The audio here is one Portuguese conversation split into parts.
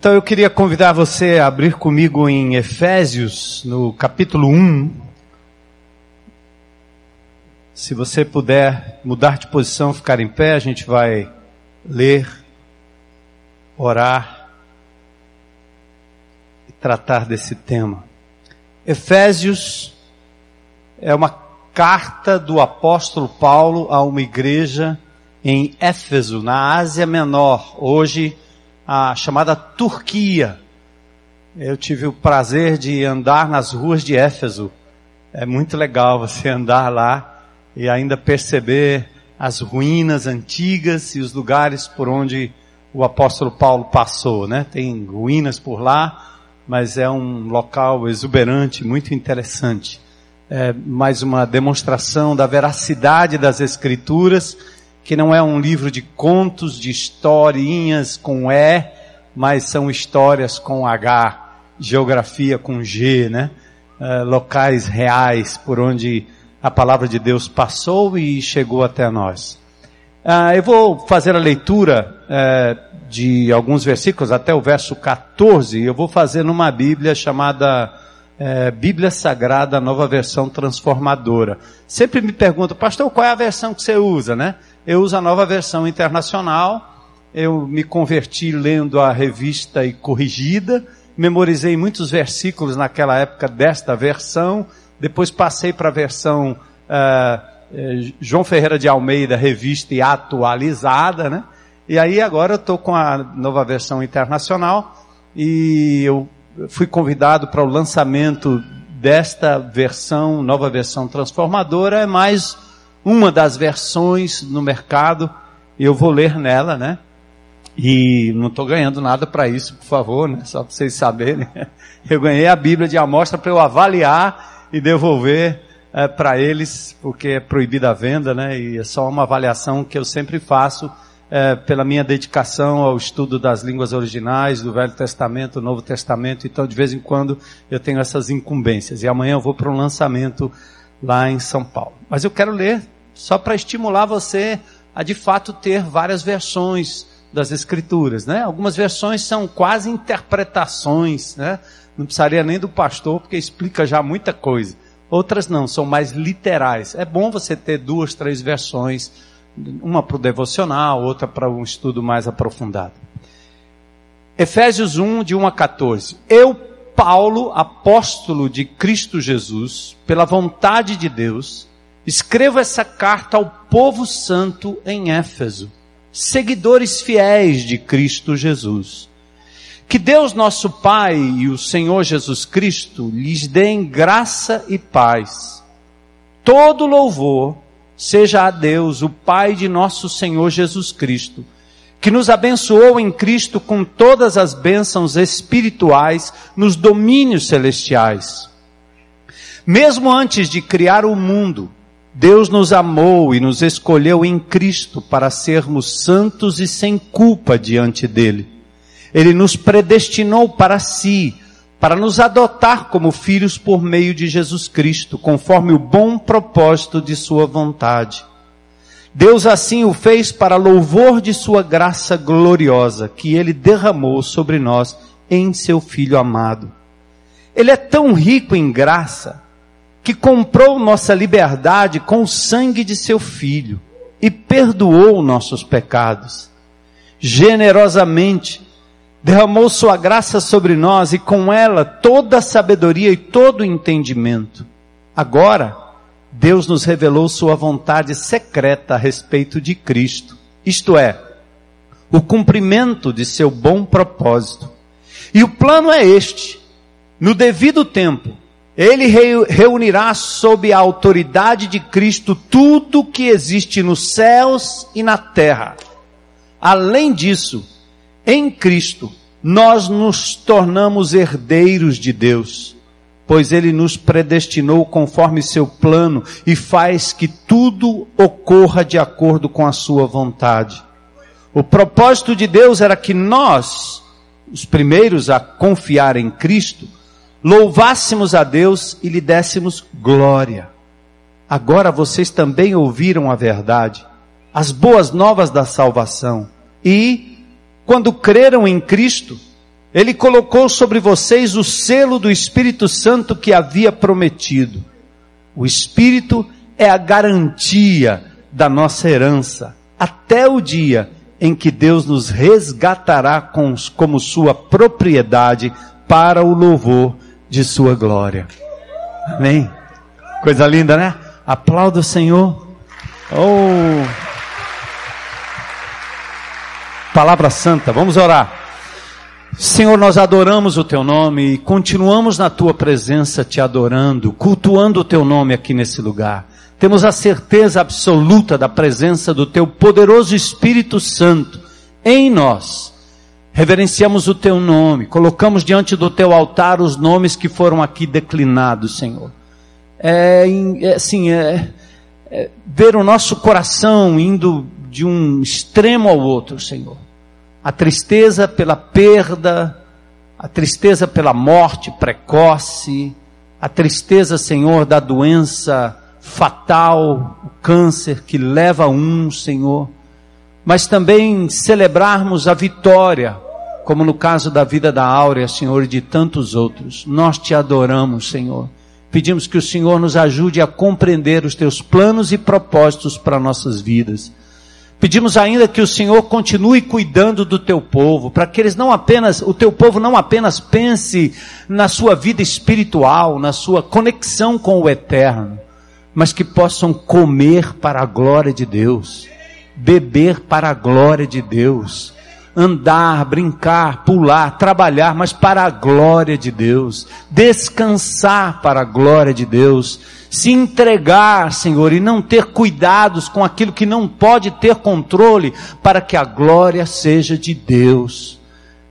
Então eu queria convidar você a abrir comigo em Efésios, no capítulo 1. Se você puder mudar de posição, ficar em pé, a gente vai ler, orar e tratar desse tema. Efésios é uma carta do apóstolo Paulo a uma igreja em Éfeso, na Ásia Menor, hoje a chamada Turquia. Eu tive o prazer de andar nas ruas de Éfeso. É muito legal você andar lá e ainda perceber as ruínas antigas e os lugares por onde o apóstolo Paulo passou, né? Tem ruínas por lá, mas é um local exuberante, muito interessante. É mais uma demonstração da veracidade das escrituras que não é um livro de contos, de historinhas com E, mas são histórias com H, geografia com G, né? Uh, locais reais por onde a palavra de Deus passou e chegou até nós. Uh, eu vou fazer a leitura uh, de alguns versículos até o verso 14. Eu vou fazer numa Bíblia chamada é, Bíblia Sagrada, nova versão transformadora. Sempre me perguntam, pastor, qual é a versão que você usa, né? Eu uso a nova versão internacional. Eu me converti lendo a revista e corrigida. Memorizei muitos versículos naquela época desta versão. Depois passei para a versão uh, João Ferreira de Almeida, revista e atualizada, né? E aí agora eu estou com a nova versão internacional e eu fui convidado para o lançamento desta versão, nova versão transformadora. É mais uma das versões no mercado, eu vou ler nela, né? E não estou ganhando nada para isso, por favor, né? Só para vocês saberem. Eu ganhei a Bíblia de amostra para eu avaliar e devolver é, para eles, porque é proibida a venda, né? E é só uma avaliação que eu sempre faço é, pela minha dedicação ao estudo das línguas originais, do Velho Testamento, do Novo Testamento. Então, de vez em quando, eu tenho essas incumbências. E amanhã eu vou para um lançamento lá em São Paulo. Mas eu quero ler só para estimular você a de fato ter várias versões das escrituras, né? Algumas versões são quase interpretações, né? Não precisaria nem do pastor porque explica já muita coisa. Outras não, são mais literais. É bom você ter duas, três versões, uma para o devocional, outra para um estudo mais aprofundado. Efésios 1, de 1 a 14. Eu, Paulo, apóstolo de Cristo Jesus, pela vontade de Deus, Escrevo essa carta ao povo santo em Éfeso, seguidores fiéis de Cristo Jesus. Que Deus nosso Pai e o Senhor Jesus Cristo lhes deem graça e paz. Todo louvor seja a Deus, o Pai de nosso Senhor Jesus Cristo, que nos abençoou em Cristo com todas as bênçãos espirituais nos domínios celestiais. Mesmo antes de criar o mundo, Deus nos amou e nos escolheu em Cristo para sermos santos e sem culpa diante dele. Ele nos predestinou para si, para nos adotar como filhos por meio de Jesus Cristo, conforme o bom propósito de sua vontade. Deus assim o fez para louvor de sua graça gloriosa, que ele derramou sobre nós em seu Filho amado. Ele é tão rico em graça, que comprou nossa liberdade com o sangue de seu filho e perdoou nossos pecados. Generosamente derramou sua graça sobre nós e com ela toda a sabedoria e todo o entendimento. Agora, Deus nos revelou sua vontade secreta a respeito de Cristo, isto é, o cumprimento de seu bom propósito. E o plano é este: no devido tempo, ele reunirá sob a autoridade de Cristo tudo que existe nos céus e na terra. Além disso, em Cristo, nós nos tornamos herdeiros de Deus, pois Ele nos predestinou conforme seu plano e faz que tudo ocorra de acordo com a sua vontade. O propósito de Deus era que nós, os primeiros a confiar em Cristo, louvássemos a Deus e lhe dessemos glória. Agora vocês também ouviram a verdade, as boas novas da salvação, e, quando creram em Cristo, Ele colocou sobre vocês o selo do Espírito Santo que havia prometido. O Espírito é a garantia da nossa herança, até o dia em que Deus nos resgatará com, como sua propriedade para o louvor de sua glória. Amém? Coisa linda, né? Aplauda o Senhor. Oh! Palavra santa, vamos orar. Senhor, nós adoramos o teu nome e continuamos na tua presença te adorando, cultuando o teu nome aqui nesse lugar. Temos a certeza absoluta da presença do teu poderoso Espírito Santo em nós. Reverenciamos o teu nome, colocamos diante do teu altar os nomes que foram aqui declinados, Senhor. É, é assim, é, é ver o nosso coração indo de um extremo ao outro, Senhor a tristeza pela perda, a tristeza pela morte precoce, a tristeza, Senhor, da doença fatal, o câncer que leva um, Senhor, mas também celebrarmos a vitória, como no caso da vida da Áurea, Senhor, e de tantos outros. Nós te adoramos, Senhor. Pedimos que o Senhor nos ajude a compreender os teus planos e propósitos para nossas vidas. Pedimos ainda que o Senhor continue cuidando do teu povo, para que eles não apenas, o teu povo não apenas pense na sua vida espiritual, na sua conexão com o eterno, mas que possam comer para a glória de Deus, beber para a glória de Deus, andar, brincar, pular, trabalhar, mas para a glória de Deus, descansar para a glória de Deus, se entregar, Senhor, e não ter cuidados com aquilo que não pode ter controle, para que a glória seja de Deus.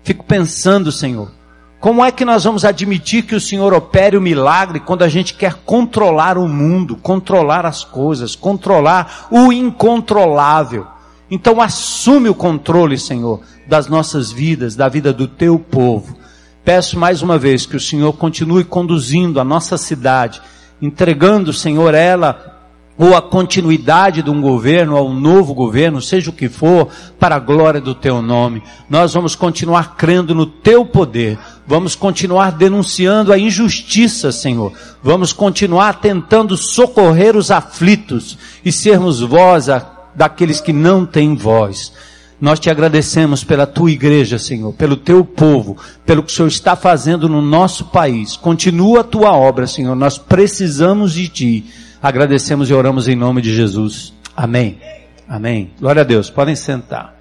Fico pensando, Senhor, como é que nós vamos admitir que o Senhor opere o milagre quando a gente quer controlar o mundo, controlar as coisas, controlar o incontrolável? Então assume o controle, Senhor, das nossas vidas, da vida do teu povo. Peço mais uma vez que o Senhor continue conduzindo a nossa cidade entregando, Senhor, ela ou a continuidade de um governo, ou um novo governo, seja o que for, para a glória do teu nome. Nós vamos continuar crendo no teu poder. Vamos continuar denunciando a injustiça, Senhor. Vamos continuar tentando socorrer os aflitos e sermos voz a, daqueles que não têm voz. Nós te agradecemos pela tua igreja, Senhor, pelo teu povo, pelo que o Senhor está fazendo no nosso país. Continua a tua obra, Senhor. Nós precisamos de ti. Agradecemos e oramos em nome de Jesus. Amém. Amém. Glória a Deus. Podem sentar.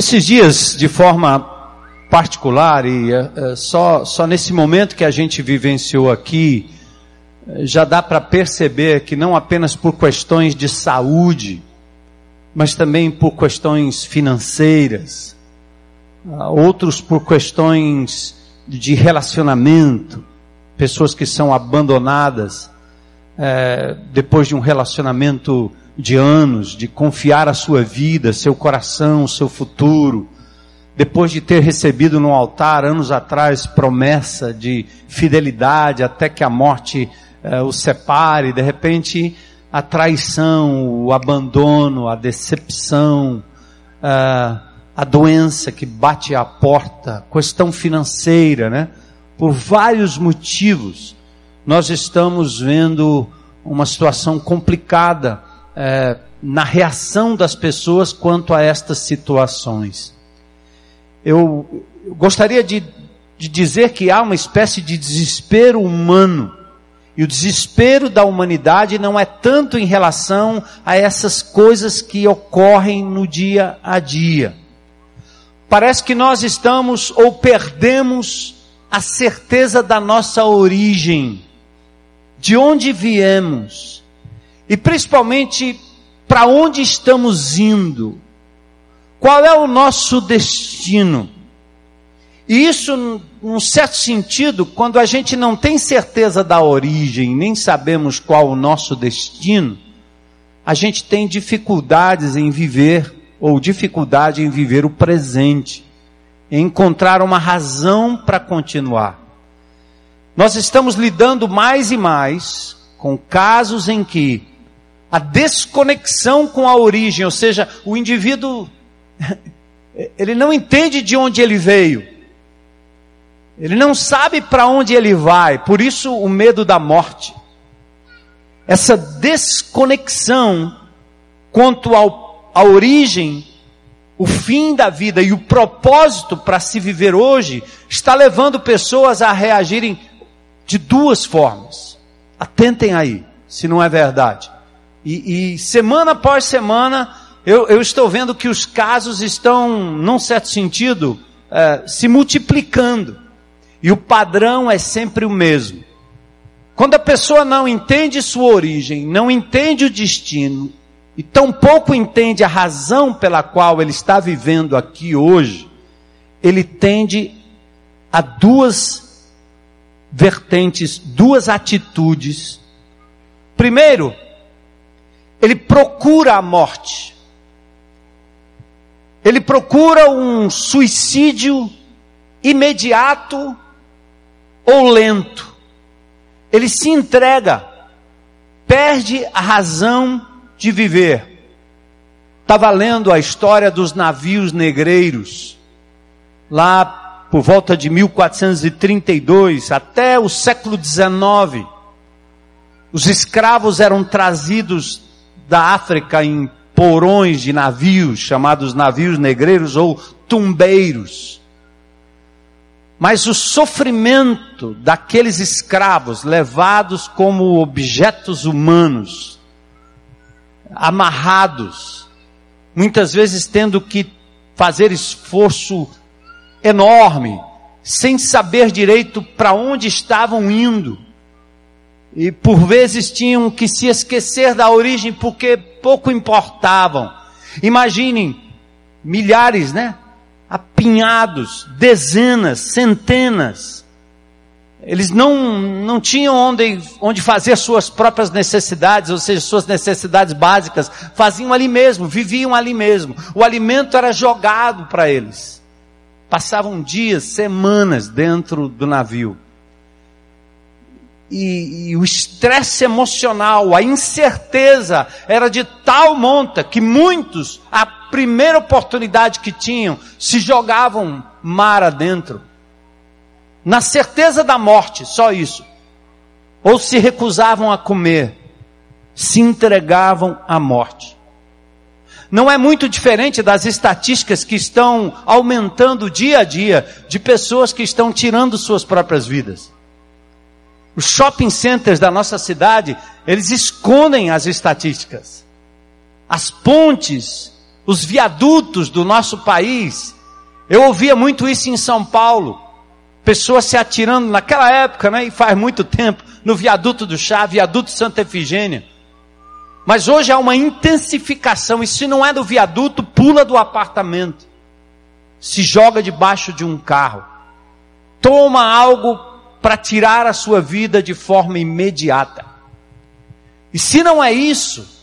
Esses dias, de forma particular, e uh, só, só nesse momento que a gente vivenciou aqui, uh, já dá para perceber que não apenas por questões de saúde, mas também por questões financeiras, uh, outros por questões de relacionamento, pessoas que são abandonadas depois de um relacionamento de anos, de confiar a sua vida, seu coração, seu futuro, depois de ter recebido no altar anos atrás promessa de fidelidade até que a morte uh, o separe, de repente a traição, o abandono, a decepção, uh, a doença que bate à porta, questão financeira, né? Por vários motivos, nós estamos vendo uma situação complicada é, na reação das pessoas quanto a estas situações. Eu, gostaria de, de dizer que há uma espécie de desespero humano. E o desespero da humanidade não é tanto em relação a essas coisas que ocorrem no dia a dia. Parece que nós estamos ou perdemos a certeza da nossa origem, de onde viemos e principalmente para onde estamos indo, qual é o nosso destino. E isso, num certo sentido, quando a gente não tem certeza da origem, nem sabemos qual o nosso destino, a gente tem dificuldades em viver, ou dificuldade em viver o presente, em encontrar uma razão para continuar. nós estamos lidando mais e mais com casos em que a desconexão com a origem, ou seja, o indivíduo, ele não entende de onde ele veio, ele não sabe para onde ele vai, por isso o medo da morte. Essa desconexão quanto ao, à origem, o fim da vida e o propósito para se viver hoje, está levando pessoas a reagirem de duas formas. Atentem aí, se não é verdade. E, e semana após semana, eu, eu, estou vendo que os casos estão, num certo sentido, é, se multiplicando. E o padrão é sempre o mesmo. Quando a pessoa não entende sua origem, não entende o destino, e tampouco entende a razão pela qual ele está vivendo aqui hoje, ele tende a duas vertentes, duas atitudes. Primeiro, ele procura a morte. Ele procura um suicídio imediato ou lento. Ele se entrega, perde a razão de viver. Estava lendo a história dos navios negreiros, lá por volta de 1432 até o século XIX. Os escravos eram trazidos da África em porões de navios, chamados navios negreiros ou tumbeiros. Mas o sofrimento daqueles escravos levados como objetos humanos amarrados, muitas vezes tendo que fazer esforço enorme, sem saber direito para onde estavam indo. E por vezes tinham que se esquecer da origem porque pouco importavam. Imaginem milhares, né? Apinhados, dezenas, centenas eles não, não tinham onde, onde fazer suas próprias necessidades, ou seja, suas necessidades básicas, faziam ali mesmo, viviam ali mesmo. O alimento era jogado para eles. Passavam dias, semanas dentro do navio. E, e o estresse emocional, a incerteza era de tal monta que muitos, a primeira oportunidade que tinham, se jogavam mar adentro na certeza da morte, só isso. Ou se recusavam a comer, se entregavam à morte. Não é muito diferente das estatísticas que estão aumentando dia a dia de pessoas que estão tirando suas próprias vidas. Os shopping centers da nossa cidade, eles escondem as estatísticas. As pontes, os viadutos do nosso país. Eu ouvia muito isso em São Paulo pessoas se atirando naquela época, né, e faz muito tempo, no viaduto do Chá, viaduto Santa Efigênia. Mas hoje há uma intensificação, e se não é do viaduto, pula do apartamento, se joga debaixo de um carro, toma algo para tirar a sua vida de forma imediata. E se não é isso,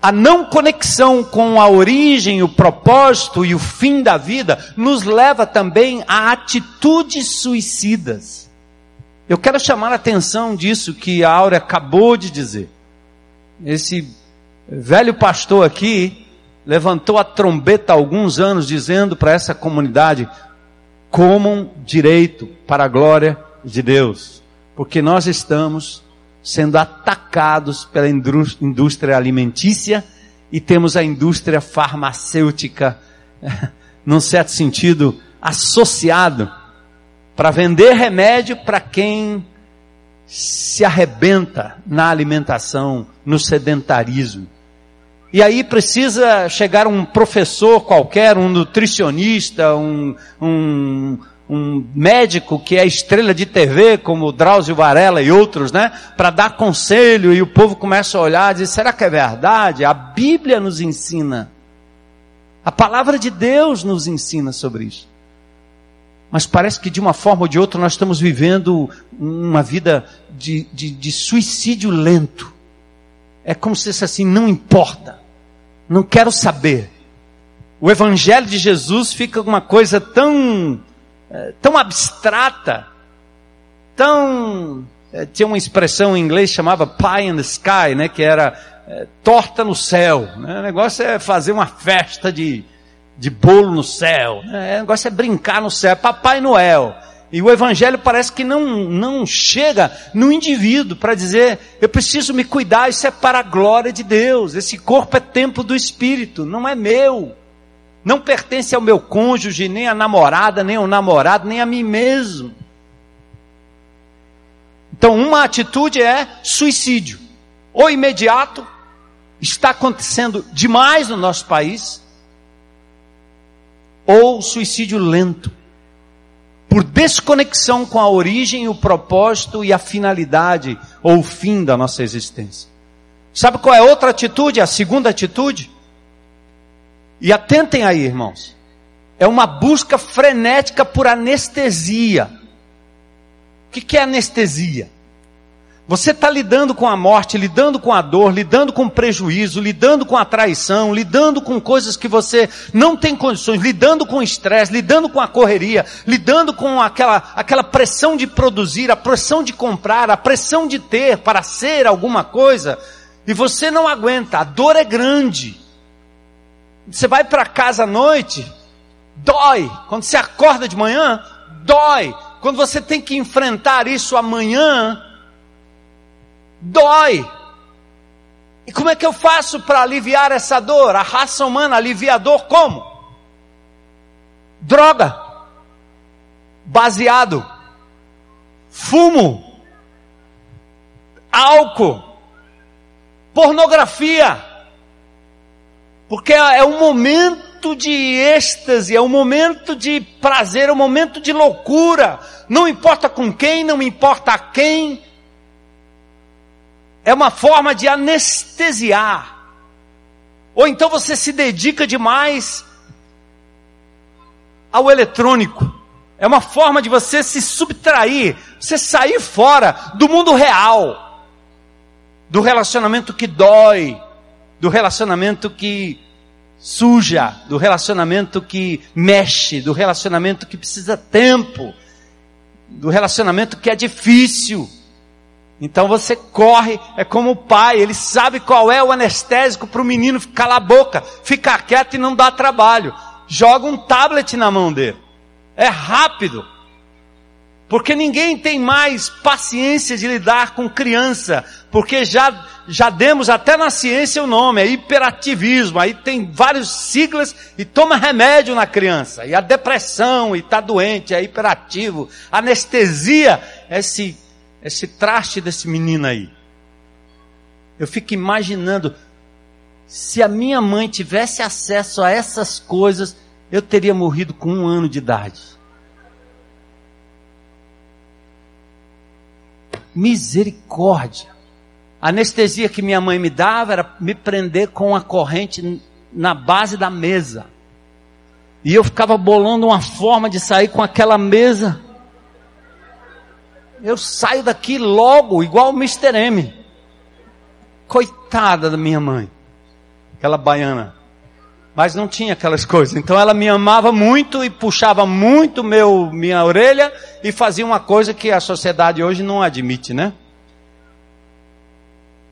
a não conexão com a origem, o propósito e o fim da vida nos leva também a atitudes suicidas. Eu quero chamar a atenção disso que a Áurea acabou de dizer. Esse velho pastor aqui levantou a trombeta há alguns anos dizendo para essa comunidade: comam direito para a glória de Deus, porque nós estamos sendo atacados pela indústria alimentícia e temos a indústria farmacêutica, num certo sentido, associado para vender remédio para quem se arrebenta na alimentação, no sedentarismo. E aí precisa chegar um professor qualquer, um nutricionista, um, um, um médico que é estrela de TV, como Drauzio Varela e outros, né? Para dar conselho e o povo começa a olhar e diz, será que é verdade? A Bíblia nos ensina. A palavra de Deus nos ensina sobre isso. Mas parece que de uma forma ou de outra nós estamos vivendo uma vida de, de, de suicídio lento. É como se fosse assim, não importa. Não quero saber. O Evangelho de Jesus fica uma coisa tão é, tão abstrata tão. É, tinha uma expressão em inglês chamava pie in the sky, né? Que era é, torta no céu. Né? O negócio é fazer uma festa de, de bolo no céu. Né? O negócio é brincar no céu. Papai Noel. E o evangelho parece que não, não chega no indivíduo para dizer, eu preciso me cuidar, isso é para a glória de Deus. Esse corpo é templo do Espírito, não é meu. Não pertence ao meu cônjuge, nem à namorada, nem ao namorado, nem a mim mesmo. Então, uma atitude é suicídio. Ou imediato, está acontecendo demais no nosso país, ou suicídio lento por desconexão com a origem, o propósito e a finalidade ou o fim da nossa existência. Sabe qual é outra atitude? A segunda atitude? E atentem aí, irmãos. É uma busca frenética por anestesia. O que é anestesia? Você está lidando com a morte, lidando com a dor, lidando com prejuízo, lidando com a traição, lidando com coisas que você não tem condições, lidando com o estresse, lidando com a correria, lidando com aquela, aquela pressão de produzir, a pressão de comprar, a pressão de ter para ser alguma coisa, e você não aguenta, a dor é grande. Você vai para casa à noite, dói. Quando você acorda de manhã, dói. Quando você tem que enfrentar isso amanhã, dói. E como é que eu faço para aliviar essa dor? A raça humana alivia a dor como? Droga, baseado, fumo, álcool, pornografia. Porque é um momento de êxtase, é um momento de prazer, é um momento de loucura. Não importa com quem, não importa a quem, é uma forma de anestesiar. Ou então você se dedica demais ao eletrônico. É uma forma de você se subtrair, você sair fora do mundo real, do relacionamento que dói, do relacionamento que suja, do relacionamento que mexe, do relacionamento que precisa tempo, do relacionamento que é difícil. Então você corre, é como o pai, ele sabe qual é o anestésico para o menino calar a boca, ficar quieto e não dar trabalho. Joga um tablet na mão dele. É rápido. Porque ninguém tem mais paciência de lidar com criança, porque já, já demos até na ciência o nome, é hiperativismo, aí tem vários siglas e toma remédio na criança, e a depressão, e está doente, é hiperativo, anestesia, esse esse traste desse menino aí. Eu fico imaginando, se a minha mãe tivesse acesso a essas coisas, eu teria morrido com um ano de idade. Misericórdia. A anestesia que minha mãe me dava era me prender com a corrente na base da mesa. E eu ficava bolando uma forma de sair com aquela mesa eu saio daqui logo, igual o Mr. M. Coitada da minha mãe, aquela baiana. Mas não tinha aquelas coisas. Então ela me amava muito e puxava muito meu, minha orelha e fazia uma coisa que a sociedade hoje não admite, né?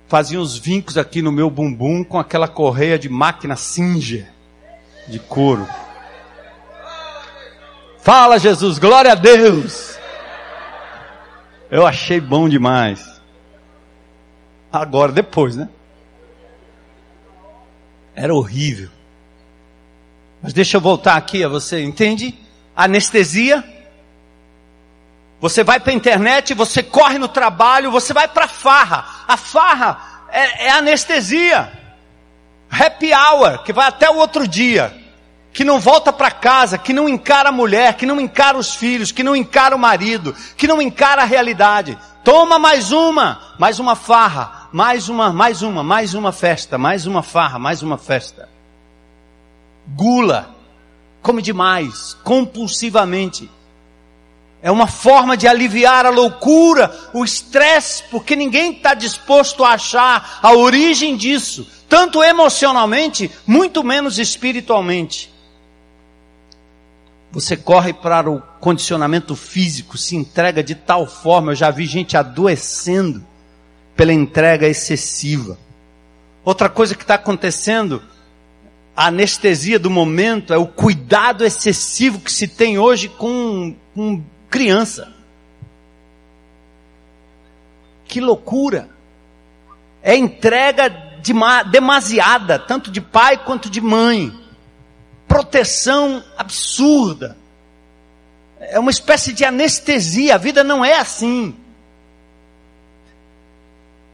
Fazia uns vincos aqui no meu bumbum com aquela correia de máquina Singer de couro. Fala Jesus, glória a Deus. Eu achei bom demais. Agora, depois, né? Era horrível. Mas deixa eu voltar aqui a você, entende? Anestesia. Você vai para a internet, você corre no trabalho, você vai para a farra. A farra é, é anestesia. Happy hour, que vai até o outro dia que não volta para casa, que não encara a mulher, que não encara os filhos, que não encara o marido, que não encara a realidade. Toma mais uma, mais uma farra, mais uma, mais uma, mais uma festa, mais uma farra, mais uma festa. Gula, come demais, compulsivamente. É uma forma de aliviar a loucura, o estresse, porque ninguém está disposto a achar a origem disso, tanto emocionalmente, muito menos espiritualmente. Você corre para o condicionamento físico, se entrega de tal forma, eu já vi gente adoecendo pela entrega excessiva. Outra coisa que está acontecendo, a anestesia do momento é o cuidado excessivo que se tem hoje com, com criança. Que loucura! É entrega demasiada, tanto de pai quanto de mãe proteção absurda. É uma espécie de anestesia. A vida não é assim.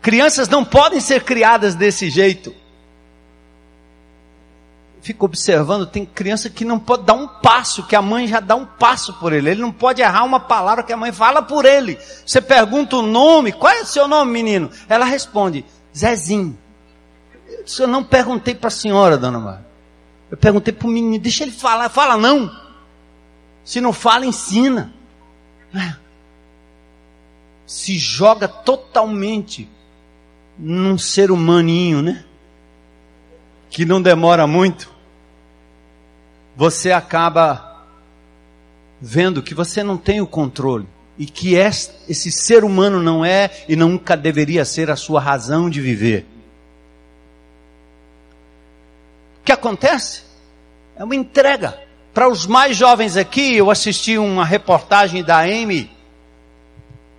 Crianças não podem ser criadas desse jeito. Fico observando, tem criança que não pode dar um passo, que a mãe já dá um passo por ele. Ele não pode errar uma palavra que a mãe fala por ele. Você pergunta o nome, qual é o seu nome, menino? Ela responde, Zezinho. Eu não perguntei para a senhora, dona Maria. Eu perguntei para o menino, deixa ele falar. Fala não. Se não fala, ensina. É. Se joga totalmente num ser humaninho, né? Que não demora muito. Você acaba vendo que você não tem o controle. E que esse ser humano não é e nunca deveria ser a sua razão de viver. Que acontece? É uma entrega. Para os mais jovens aqui, eu assisti uma reportagem da Amy,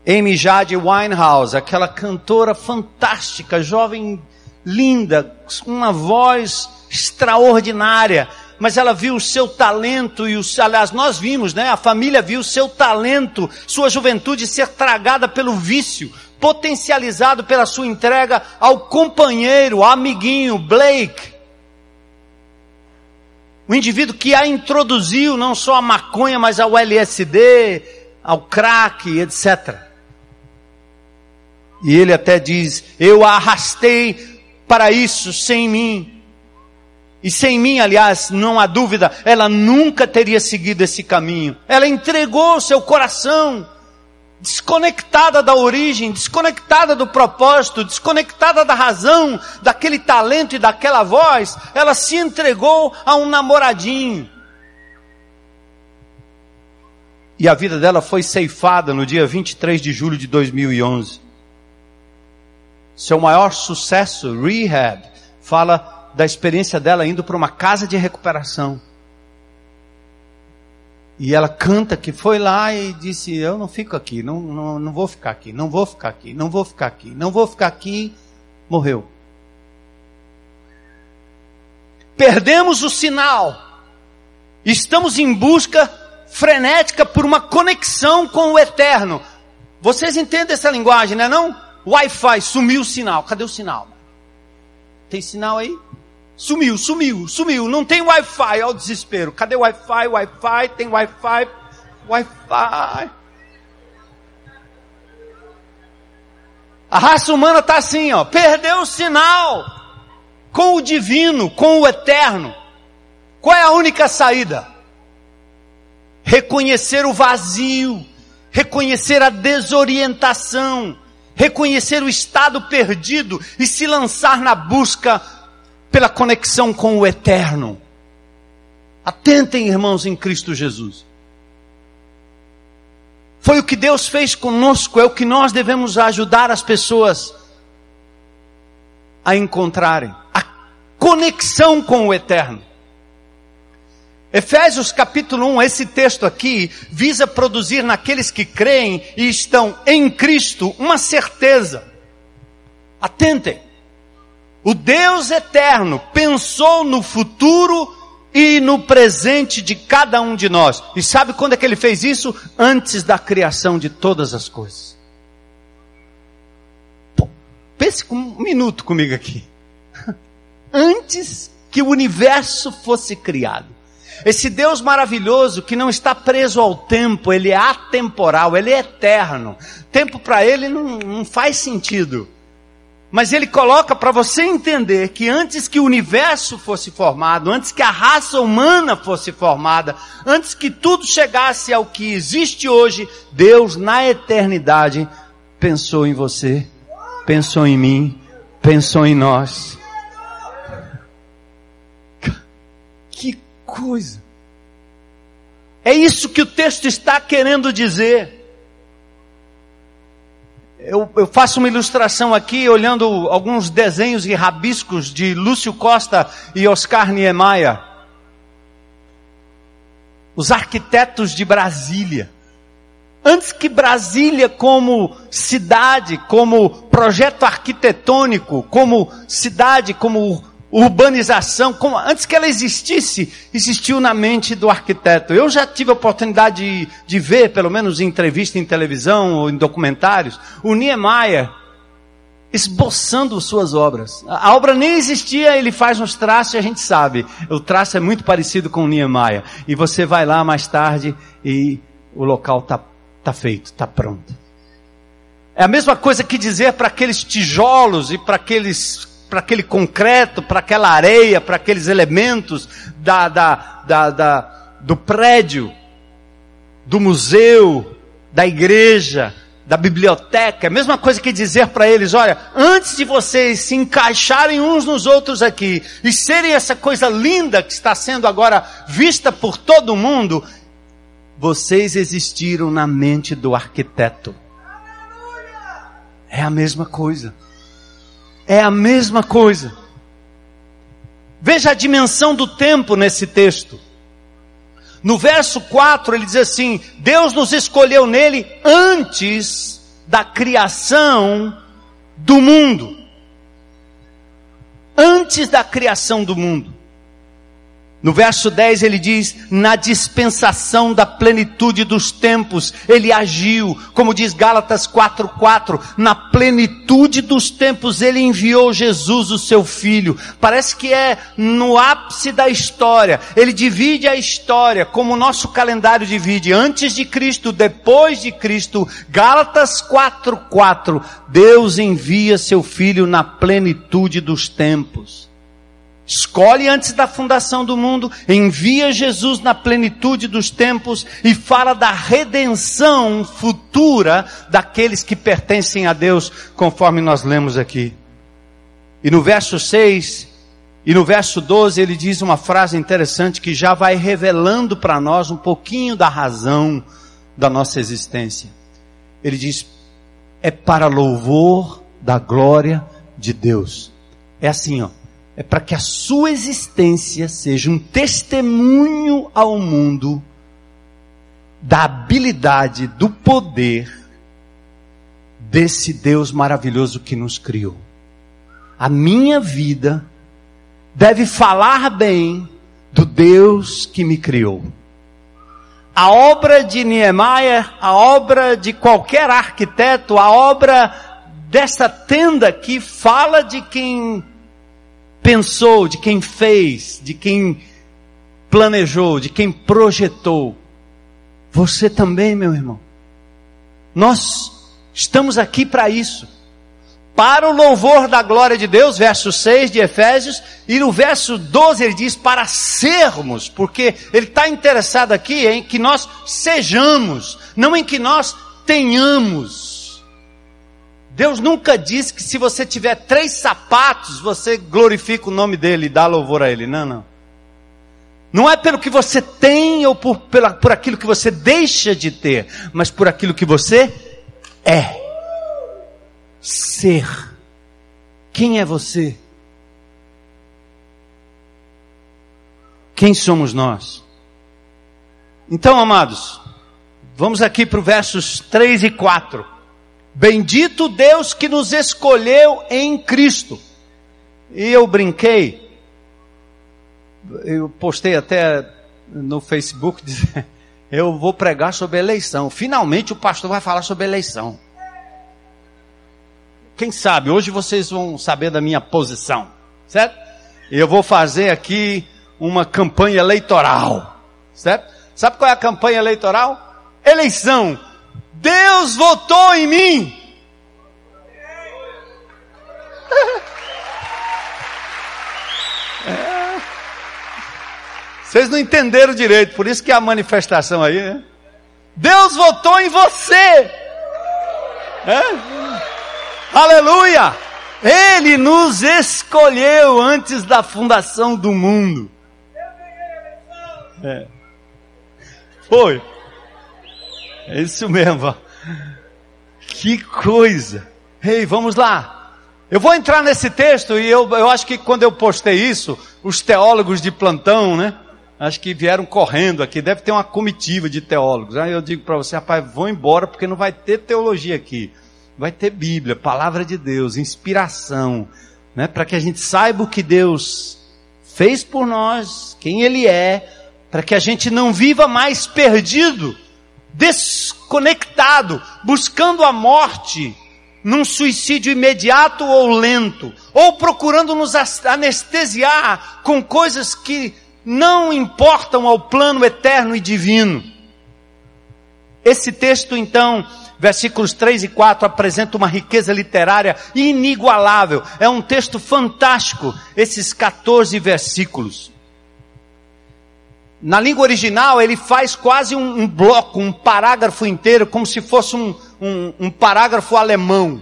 Amy Jade Winehouse, aquela cantora fantástica, jovem, linda, com uma voz extraordinária, mas ela viu o seu talento e o, aliás, nós vimos, né? A família viu o seu talento, sua juventude ser tragada pelo vício, potencializado pela sua entrega ao companheiro, amiguinho Blake. O indivíduo que a introduziu não só a maconha, mas ao LSD, ao crack, etc. E ele até diz: Eu a arrastei para isso sem mim. E sem mim, aliás, não há dúvida, ela nunca teria seguido esse caminho. Ela entregou seu coração desconectada da origem, desconectada do propósito, desconectada da razão, daquele talento e daquela voz, ela se entregou a um namoradinho. E a vida dela foi ceifada no dia 23 de julho de 2011. Seu maior sucesso, Rehab, fala da experiência dela indo para uma casa de recuperação. E ela canta que foi lá e disse: Eu não fico aqui, não, não, não vou ficar aqui, não vou ficar aqui, não vou ficar aqui, não vou ficar aqui. Morreu. Perdemos o sinal. Estamos em busca frenética por uma conexão com o eterno. Vocês entendem essa linguagem, não é não? Wi-Fi, sumiu o sinal. Cadê o sinal? Tem sinal aí? Sumiu, sumiu, sumiu. Não tem Wi-Fi, ao desespero. Cadê o Wi-Fi? Wi-Fi, tem Wi-Fi, Wi-Fi. A raça humana está assim, ó, perdeu o sinal com o divino, com o eterno. Qual é a única saída? Reconhecer o vazio, reconhecer a desorientação, reconhecer o estado perdido e se lançar na busca pela conexão com o eterno. Atentem, irmãos, em Cristo Jesus. Foi o que Deus fez conosco, é o que nós devemos ajudar as pessoas a encontrarem a conexão com o eterno. Efésios capítulo 1, esse texto aqui visa produzir naqueles que creem e estão em Cristo uma certeza. Atentem. O Deus eterno pensou no futuro e no presente de cada um de nós. E sabe quando é que ele fez isso? Antes da criação de todas as coisas. Pense um minuto comigo aqui. Antes que o universo fosse criado. Esse Deus maravilhoso que não está preso ao tempo, ele é atemporal, ele é eterno. Tempo para ele não, não faz sentido. Mas ele coloca para você entender que antes que o universo fosse formado, antes que a raça humana fosse formada, antes que tudo chegasse ao que existe hoje, Deus na eternidade pensou em você, pensou em mim, pensou em nós. Que coisa! É isso que o texto está querendo dizer. Eu, eu, faço uma ilustração aqui olhando alguns desenhos e rabiscos de Lúcio Costa e Oscar Niemeyer. Os arquitetos de Brasília. Antes que Brasília, como cidade, como projeto arquitetônico, como cidade, como urbanização, como, antes que ela existisse, existiu na mente do arquiteto. Eu já tive a oportunidade de, de ver, pelo menos em entrevista em televisão ou em documentários, o Niemeyer esboçando suas obras. A obra nem existia, ele faz uns traços e a gente sabe. O traço é muito parecido com o Niemeyer. E você vai lá mais tarde e o local está Está feito, está pronto. É a mesma coisa que dizer para aqueles tijolos e para aqueles para aquele concreto, para aquela areia, para aqueles elementos da, da, da, da, do prédio, do museu, da igreja, da biblioteca. É a mesma coisa que dizer para eles: olha, antes de vocês se encaixarem uns nos outros aqui e serem essa coisa linda que está sendo agora vista por todo mundo, vocês existiram na mente do arquiteto. É a mesma coisa. É a mesma coisa. Veja a dimensão do tempo nesse texto. No verso 4 ele diz assim: Deus nos escolheu nele antes da criação do mundo. Antes da criação do mundo. No verso 10 ele diz: na dispensação da plenitude dos tempos, ele agiu, como diz Gálatas 4:4, na plenitude dos tempos ele enviou Jesus, o seu filho. Parece que é no ápice da história. Ele divide a história como o nosso calendário divide, antes de Cristo, depois de Cristo. Gálatas 4:4, Deus envia seu filho na plenitude dos tempos escolhe antes da fundação do mundo, envia Jesus na plenitude dos tempos e fala da redenção futura daqueles que pertencem a Deus, conforme nós lemos aqui. E no verso 6 e no verso 12 ele diz uma frase interessante que já vai revelando para nós um pouquinho da razão da nossa existência. Ele diz: é para louvor da glória de Deus. É assim, ó é para que a sua existência seja um testemunho ao mundo da habilidade, do poder desse Deus maravilhoso que nos criou. A minha vida deve falar bem do Deus que me criou. A obra de Niemeyer, a obra de qualquer arquiteto, a obra dessa tenda que fala de quem pensou, de quem fez, de quem planejou, de quem projetou. Você também, meu irmão. Nós estamos aqui para isso. Para o louvor da glória de Deus, verso 6 de Efésios, e no verso 12 ele diz para sermos, porque ele está interessado aqui em que nós sejamos, não em que nós tenhamos. Deus nunca disse que se você tiver três sapatos, você glorifica o nome dele e dá louvor a ele. Não, não. Não é pelo que você tem ou por, pela, por aquilo que você deixa de ter, mas por aquilo que você é. Ser. Quem é você? Quem somos nós? Então, amados, vamos aqui para os versos 3 e 4. Bendito Deus que nos escolheu em Cristo. E eu brinquei, eu postei até no Facebook eu vou pregar sobre eleição. Finalmente o pastor vai falar sobre eleição. Quem sabe, hoje vocês vão saber da minha posição, certo? Eu vou fazer aqui uma campanha eleitoral, certo? Sabe qual é a campanha eleitoral? Eleição. Deus votou em mim. É. Vocês não entenderam direito, por isso que a manifestação aí, né? Deus votou em você. É? Aleluia! Ele nos escolheu antes da fundação do mundo. É. Foi. É isso mesmo. Que coisa. Ei, hey, vamos lá. Eu vou entrar nesse texto e eu, eu acho que quando eu postei isso, os teólogos de plantão, né? Acho que vieram correndo aqui. Deve ter uma comitiva de teólogos. Aí eu digo para você, rapaz, vão embora porque não vai ter teologia aqui. Vai ter Bíblia, palavra de Deus, inspiração, né? Para que a gente saiba o que Deus fez por nós, quem Ele é, para que a gente não viva mais perdido desconectado, buscando a morte num suicídio imediato ou lento, ou procurando nos anestesiar com coisas que não importam ao plano eterno e divino. Esse texto, então, versículos 3 e 4, apresenta uma riqueza literária inigualável. É um texto fantástico, esses 14 versículos. Na língua original, ele faz quase um, um bloco, um parágrafo inteiro, como se fosse um, um, um parágrafo alemão.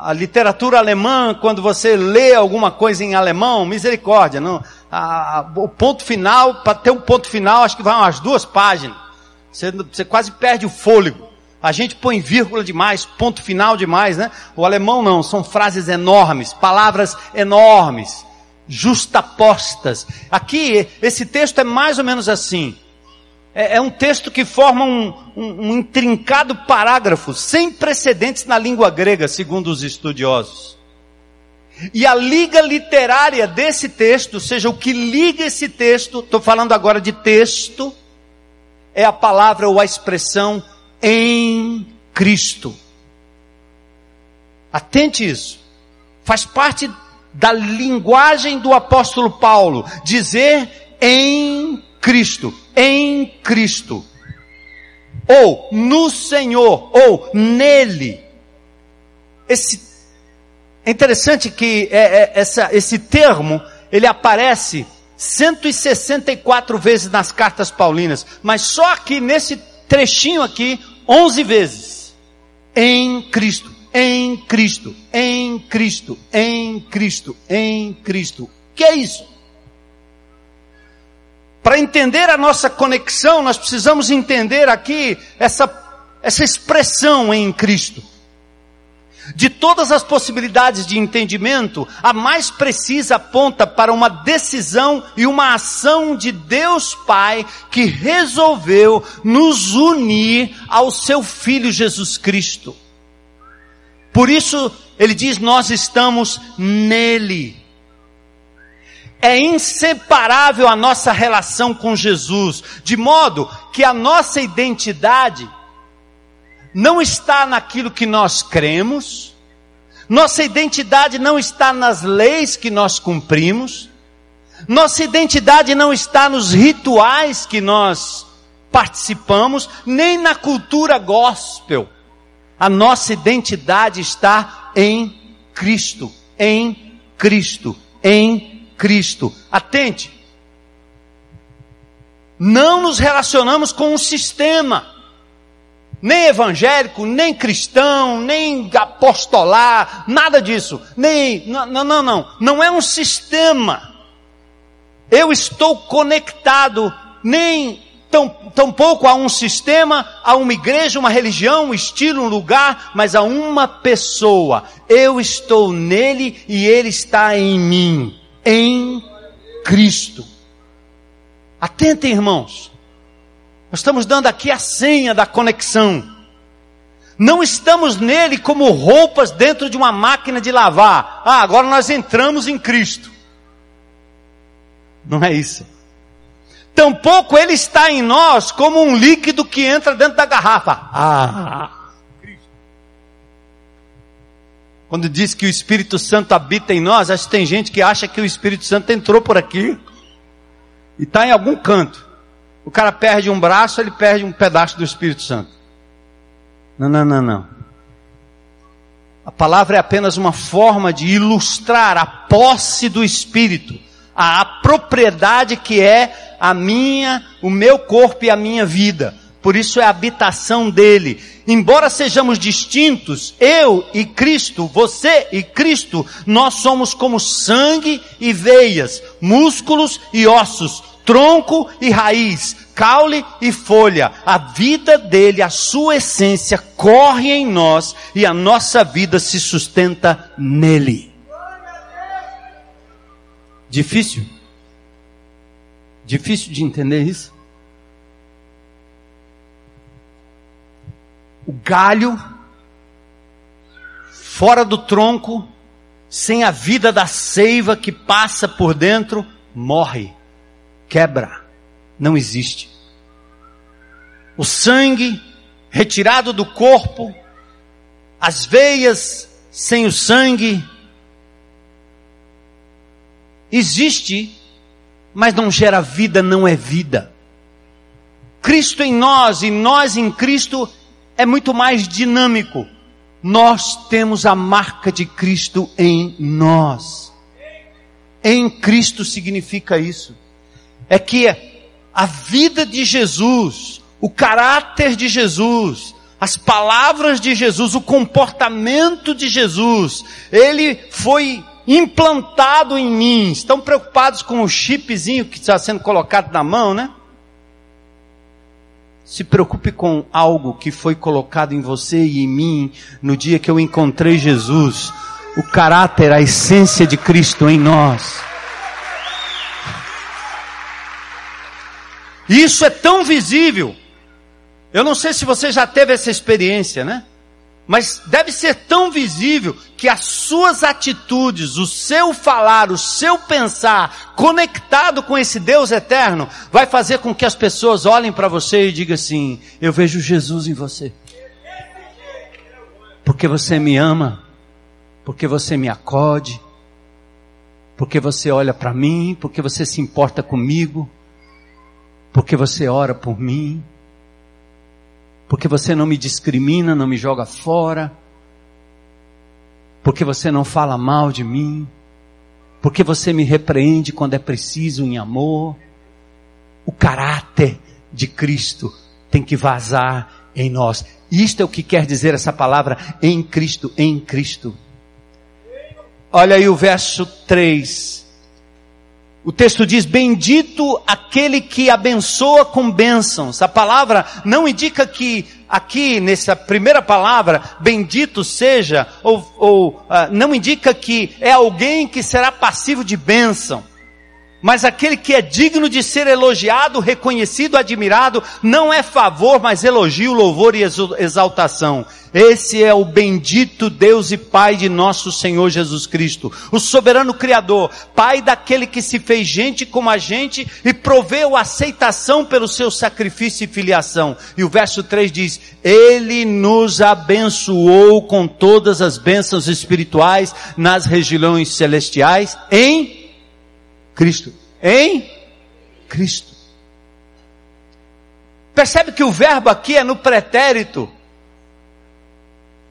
A literatura alemã, quando você lê alguma coisa em alemão, misericórdia, não, a, o ponto final, para ter um ponto final, acho que vai umas duas páginas. Você, você quase perde o fôlego. A gente põe vírgula demais, ponto final demais, né? O alemão não, são frases enormes, palavras enormes justapostas. Aqui, esse texto é mais ou menos assim. É, é um texto que forma um, um, um intrincado parágrafo, sem precedentes na língua grega, segundo os estudiosos. E a liga literária desse texto, ou seja, o que liga esse texto, estou falando agora de texto, é a palavra ou a expressão em Cristo. Atente isso. Faz parte da linguagem do apóstolo Paulo, dizer em Cristo, em Cristo, ou no Senhor, ou nele. Esse, é interessante que é, é, essa, esse termo, ele aparece 164 vezes nas cartas paulinas, mas só aqui nesse trechinho aqui, 11 vezes. Em Cristo em Cristo, em Cristo, em Cristo, em Cristo. Que é isso? Para entender a nossa conexão, nós precisamos entender aqui essa, essa expressão em Cristo. De todas as possibilidades de entendimento, a mais precisa aponta para uma decisão e uma ação de Deus Pai que resolveu nos unir ao seu Filho Jesus Cristo. Por isso, ele diz: Nós estamos nele. É inseparável a nossa relação com Jesus, de modo que a nossa identidade não está naquilo que nós cremos, nossa identidade não está nas leis que nós cumprimos, nossa identidade não está nos rituais que nós participamos, nem na cultura gospel. A nossa identidade está em Cristo, em Cristo, em Cristo. Atente. Não nos relacionamos com um sistema, nem evangélico, nem cristão, nem apostolar, nada disso. Nem, não, não, não, não. Não é um sistema. Eu estou conectado nem Tão, tampouco a um sistema, a uma igreja, uma religião, um estilo, um lugar, mas a uma pessoa. Eu estou nele e ele está em mim, em Cristo. Atentem, irmãos. Nós estamos dando aqui a senha da conexão. Não estamos nele como roupas dentro de uma máquina de lavar. Ah, agora nós entramos em Cristo. Não é isso. Tampouco ele está em nós como um líquido que entra dentro da garrafa. Ah. Quando diz que o Espírito Santo habita em nós, acho que tem gente que acha que o Espírito Santo entrou por aqui e está em algum canto. O cara perde um braço, ele perde um pedaço do Espírito Santo. Não, não, não, não. A palavra é apenas uma forma de ilustrar a posse do Espírito, a propriedade que é a minha, o meu corpo e a minha vida. Por isso é a habitação dele. Embora sejamos distintos, eu e Cristo, você e Cristo, nós somos como sangue e veias, músculos e ossos, tronco e raiz, caule e folha. A vida dele, a sua essência corre em nós e a nossa vida se sustenta nele. Difícil? Difícil de entender isso? O galho fora do tronco, sem a vida da seiva que passa por dentro, morre, quebra, não existe. O sangue retirado do corpo, as veias sem o sangue, existe, mas não gera vida, não é vida. Cristo em nós e nós em Cristo é muito mais dinâmico. Nós temos a marca de Cristo em nós. Em Cristo significa isso. É que a vida de Jesus, o caráter de Jesus, as palavras de Jesus, o comportamento de Jesus, ele foi implantado em mim. Estão preocupados com o chipzinho que está sendo colocado na mão, né? Se preocupe com algo que foi colocado em você e em mim no dia que eu encontrei Jesus, o caráter, a essência de Cristo em nós. Isso é tão visível. Eu não sei se você já teve essa experiência, né? Mas deve ser tão visível que as suas atitudes, o seu falar, o seu pensar, conectado com esse Deus eterno, vai fazer com que as pessoas olhem para você e digam assim: Eu vejo Jesus em você. Porque você me ama, porque você me acode, porque você olha para mim, porque você se importa comigo, porque você ora por mim porque você não me discrimina, não me joga fora, porque você não fala mal de mim, porque você me repreende quando é preciso em amor. O caráter de Cristo tem que vazar em nós. Isto é o que quer dizer essa palavra em Cristo, em Cristo. Olha aí o verso 3. O texto diz: Bendito aquele que abençoa com bênçãos. A palavra não indica que aqui, nessa primeira palavra, bendito seja, ou, ou uh, não indica que é alguém que será passivo de bênção. Mas aquele que é digno de ser elogiado, reconhecido, admirado, não é favor, mas elogio, louvor e exaltação. Esse é o bendito Deus e Pai de nosso Senhor Jesus Cristo, o soberano Criador, Pai daquele que se fez gente como a gente e proveu aceitação pelo seu sacrifício e filiação. E o verso 3 diz, Ele nos abençoou com todas as bênçãos espirituais nas regiões celestiais em Cristo. Em Cristo. Percebe que o verbo aqui é no pretérito.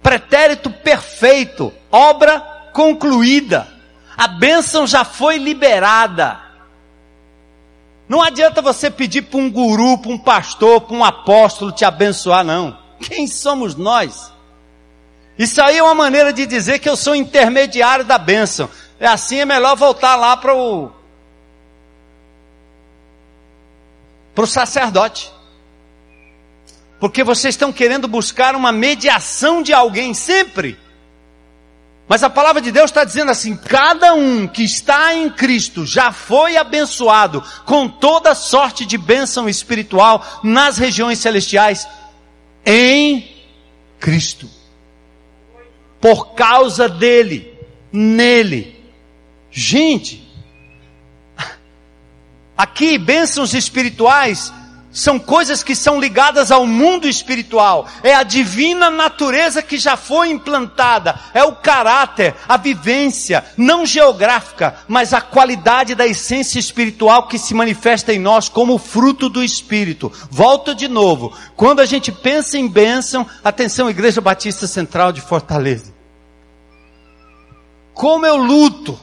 Pretérito perfeito. Obra concluída. A bênção já foi liberada. Não adianta você pedir para um guru, para um pastor, para um apóstolo te abençoar, não. Quem somos nós? Isso aí é uma maneira de dizer que eu sou intermediário da bênção. É assim, é melhor voltar lá para o para o sacerdote. Porque vocês estão querendo buscar uma mediação de alguém sempre. Mas a palavra de Deus está dizendo assim: cada um que está em Cristo já foi abençoado com toda sorte de bênção espiritual nas regiões celestiais em Cristo. Por causa dele, nele. Gente, Aqui, bênçãos espirituais são coisas que são ligadas ao mundo espiritual. É a divina natureza que já foi implantada. É o caráter, a vivência, não geográfica, mas a qualidade da essência espiritual que se manifesta em nós como fruto do Espírito. Volto de novo. Quando a gente pensa em bênção, atenção, Igreja Batista Central de Fortaleza. Como eu luto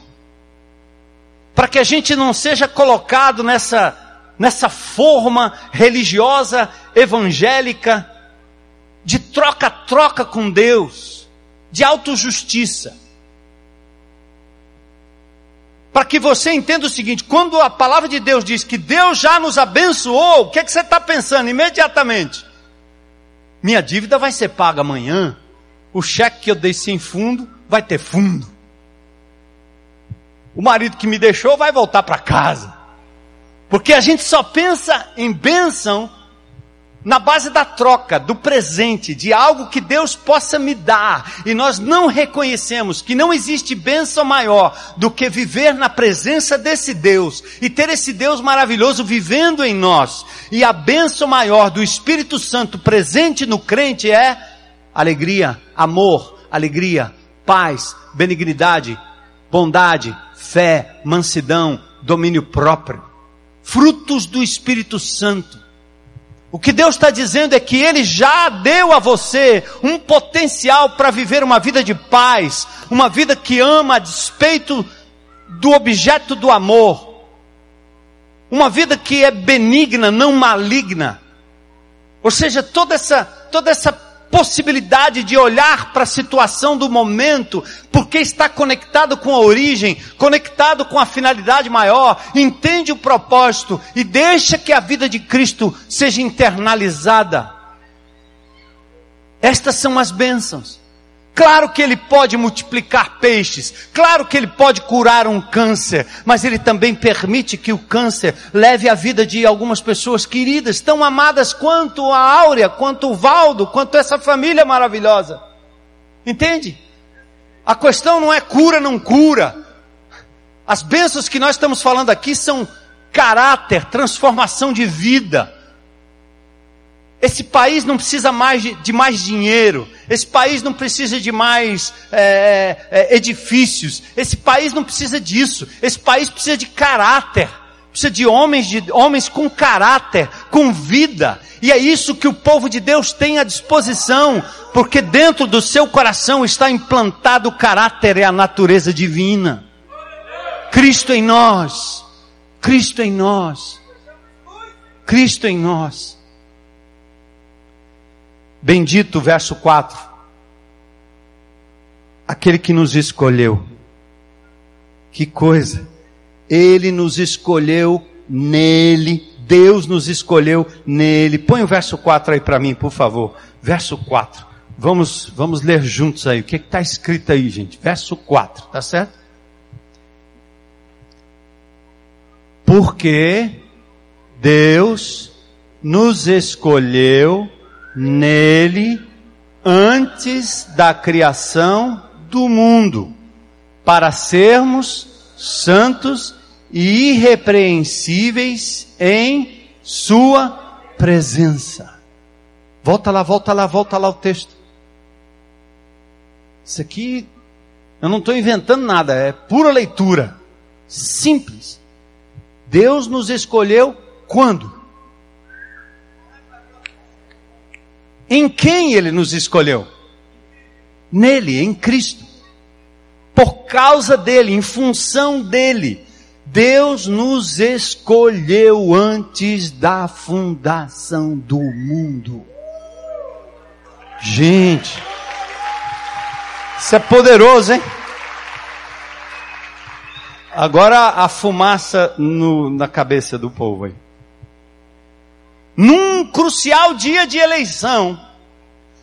para que a gente não seja colocado nessa, nessa forma religiosa, evangélica, de troca-troca com Deus, de autojustiça. para que você entenda o seguinte: quando a palavra de Deus diz que Deus já nos abençoou, o que, é que você está pensando imediatamente? Minha dívida vai ser paga amanhã, o cheque que eu dei sem fundo vai ter fundo. O marido que me deixou vai voltar para casa. Porque a gente só pensa em bênção na base da troca, do presente, de algo que Deus possa me dar, e nós não reconhecemos que não existe bênção maior do que viver na presença desse Deus e ter esse Deus maravilhoso vivendo em nós. E a bênção maior do Espírito Santo presente no crente é alegria, amor, alegria, paz, benignidade, bondade, fé, mansidão, domínio próprio. Frutos do Espírito Santo. O que Deus está dizendo é que Ele já deu a você um potencial para viver uma vida de paz, uma vida que ama a despeito do objeto do amor, uma vida que é benigna, não maligna. Ou seja, toda essa, toda essa possibilidade de olhar para a situação do momento, porque está conectado com a origem, conectado com a finalidade maior, entende o propósito e deixa que a vida de Cristo seja internalizada. Estas são as bênçãos. Claro que ele pode multiplicar peixes, claro que ele pode curar um câncer, mas ele também permite que o câncer leve a vida de algumas pessoas queridas, tão amadas quanto a Áurea, quanto o Valdo, quanto essa família maravilhosa. Entende? A questão não é cura, não cura. As bênçãos que nós estamos falando aqui são caráter, transformação de vida. Esse país não precisa mais de, de, mais dinheiro. Esse país não precisa de mais é, é, edifícios. Esse país não precisa disso. Esse país precisa de caráter. Precisa de homens, de homens com caráter, com vida. E é isso que o povo de Deus tem à disposição, porque dentro do seu coração está implantado o caráter e a natureza divina. Cristo em nós. Cristo em nós. Cristo em nós. Bendito, verso 4. Aquele que nos escolheu. Que coisa. Ele nos escolheu nele. Deus nos escolheu nele. Põe o verso 4 aí para mim, por favor. Verso 4. Vamos, vamos ler juntos aí. O que está escrito aí, gente? Verso 4, tá certo? Porque Deus nos escolheu nele antes da criação do mundo, para sermos santos e irrepreensíveis em sua presença. Volta lá, volta lá, volta lá o texto. Isso aqui, eu não estou inventando nada, é pura leitura. Simples. Deus nos escolheu quando? Em quem ele nos escolheu? Nele, em Cristo. Por causa dele, em função dele, Deus nos escolheu antes da fundação do mundo. Gente, isso é poderoso, hein? Agora a fumaça no, na cabeça do povo aí num crucial dia de eleição,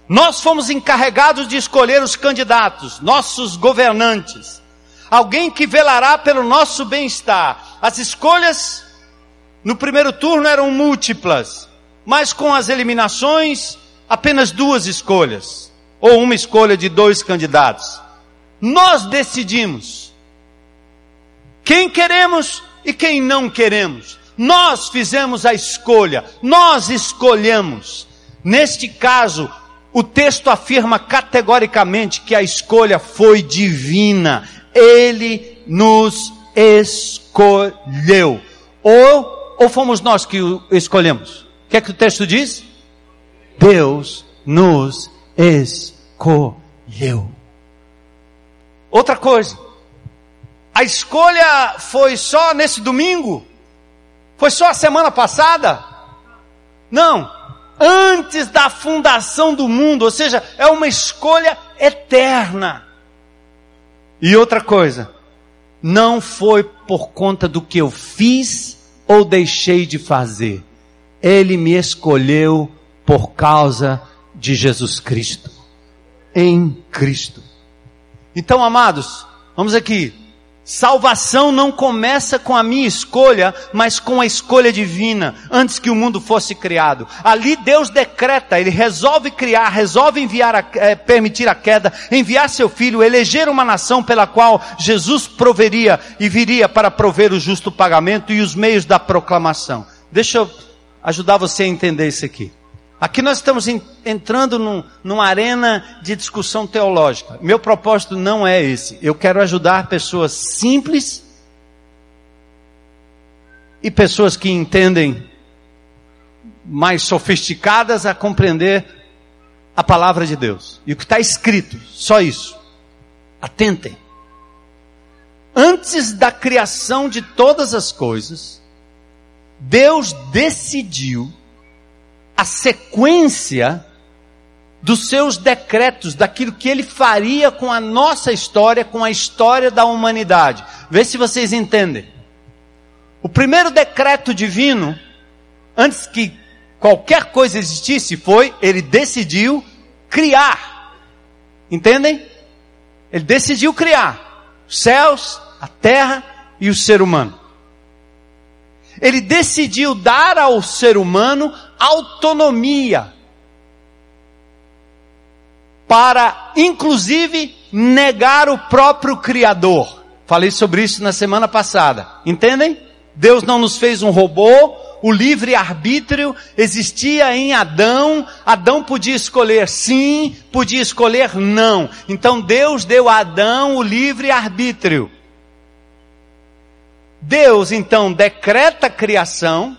nós fomos encarregados de escolher os candidatos, nossos governantes, alguém que velará pelo nosso bem-estar. As escolhas no primeiro turno eram múltiplas, mas com as eliminações, apenas duas escolhas, ou uma escolha de dois candidatos. Nós decidimos quem queremos e quem não queremos. Nós fizemos a escolha, nós escolhemos. Neste caso, o texto afirma categoricamente que a escolha foi divina. Ele nos escolheu. Ou, ou fomos nós que o escolhemos? O que é que o texto diz? Deus nos escolheu. Outra coisa. A escolha foi só nesse domingo? Foi só a semana passada? Não. Antes da fundação do mundo, ou seja, é uma escolha eterna. E outra coisa, não foi por conta do que eu fiz ou deixei de fazer. Ele me escolheu por causa de Jesus Cristo. Em Cristo. Então, amados, vamos aqui. Salvação não começa com a minha escolha, mas com a escolha divina, antes que o mundo fosse criado. Ali Deus decreta, Ele resolve criar, resolve enviar, a, é, permitir a queda, enviar seu filho, eleger uma nação pela qual Jesus proveria e viria para prover o justo pagamento e os meios da proclamação. Deixa eu ajudar você a entender isso aqui. Aqui nós estamos entrando num, numa arena de discussão teológica. Meu propósito não é esse. Eu quero ajudar pessoas simples e pessoas que entendem mais sofisticadas a compreender a palavra de Deus. E o que está escrito, só isso. Atentem. Antes da criação de todas as coisas, Deus decidiu a sequência dos seus decretos, daquilo que ele faria com a nossa história, com a história da humanidade. Vê se vocês entendem. O primeiro decreto divino, antes que qualquer coisa existisse, foi ele decidiu criar. Entendem? Ele decidiu criar os céus, a terra e o ser humano. Ele decidiu dar ao ser humano autonomia para, inclusive, negar o próprio Criador. Falei sobre isso na semana passada. Entendem? Deus não nos fez um robô, o livre arbítrio existia em Adão, Adão podia escolher sim, podia escolher não. Então Deus deu a Adão o livre arbítrio. Deus então decreta a criação,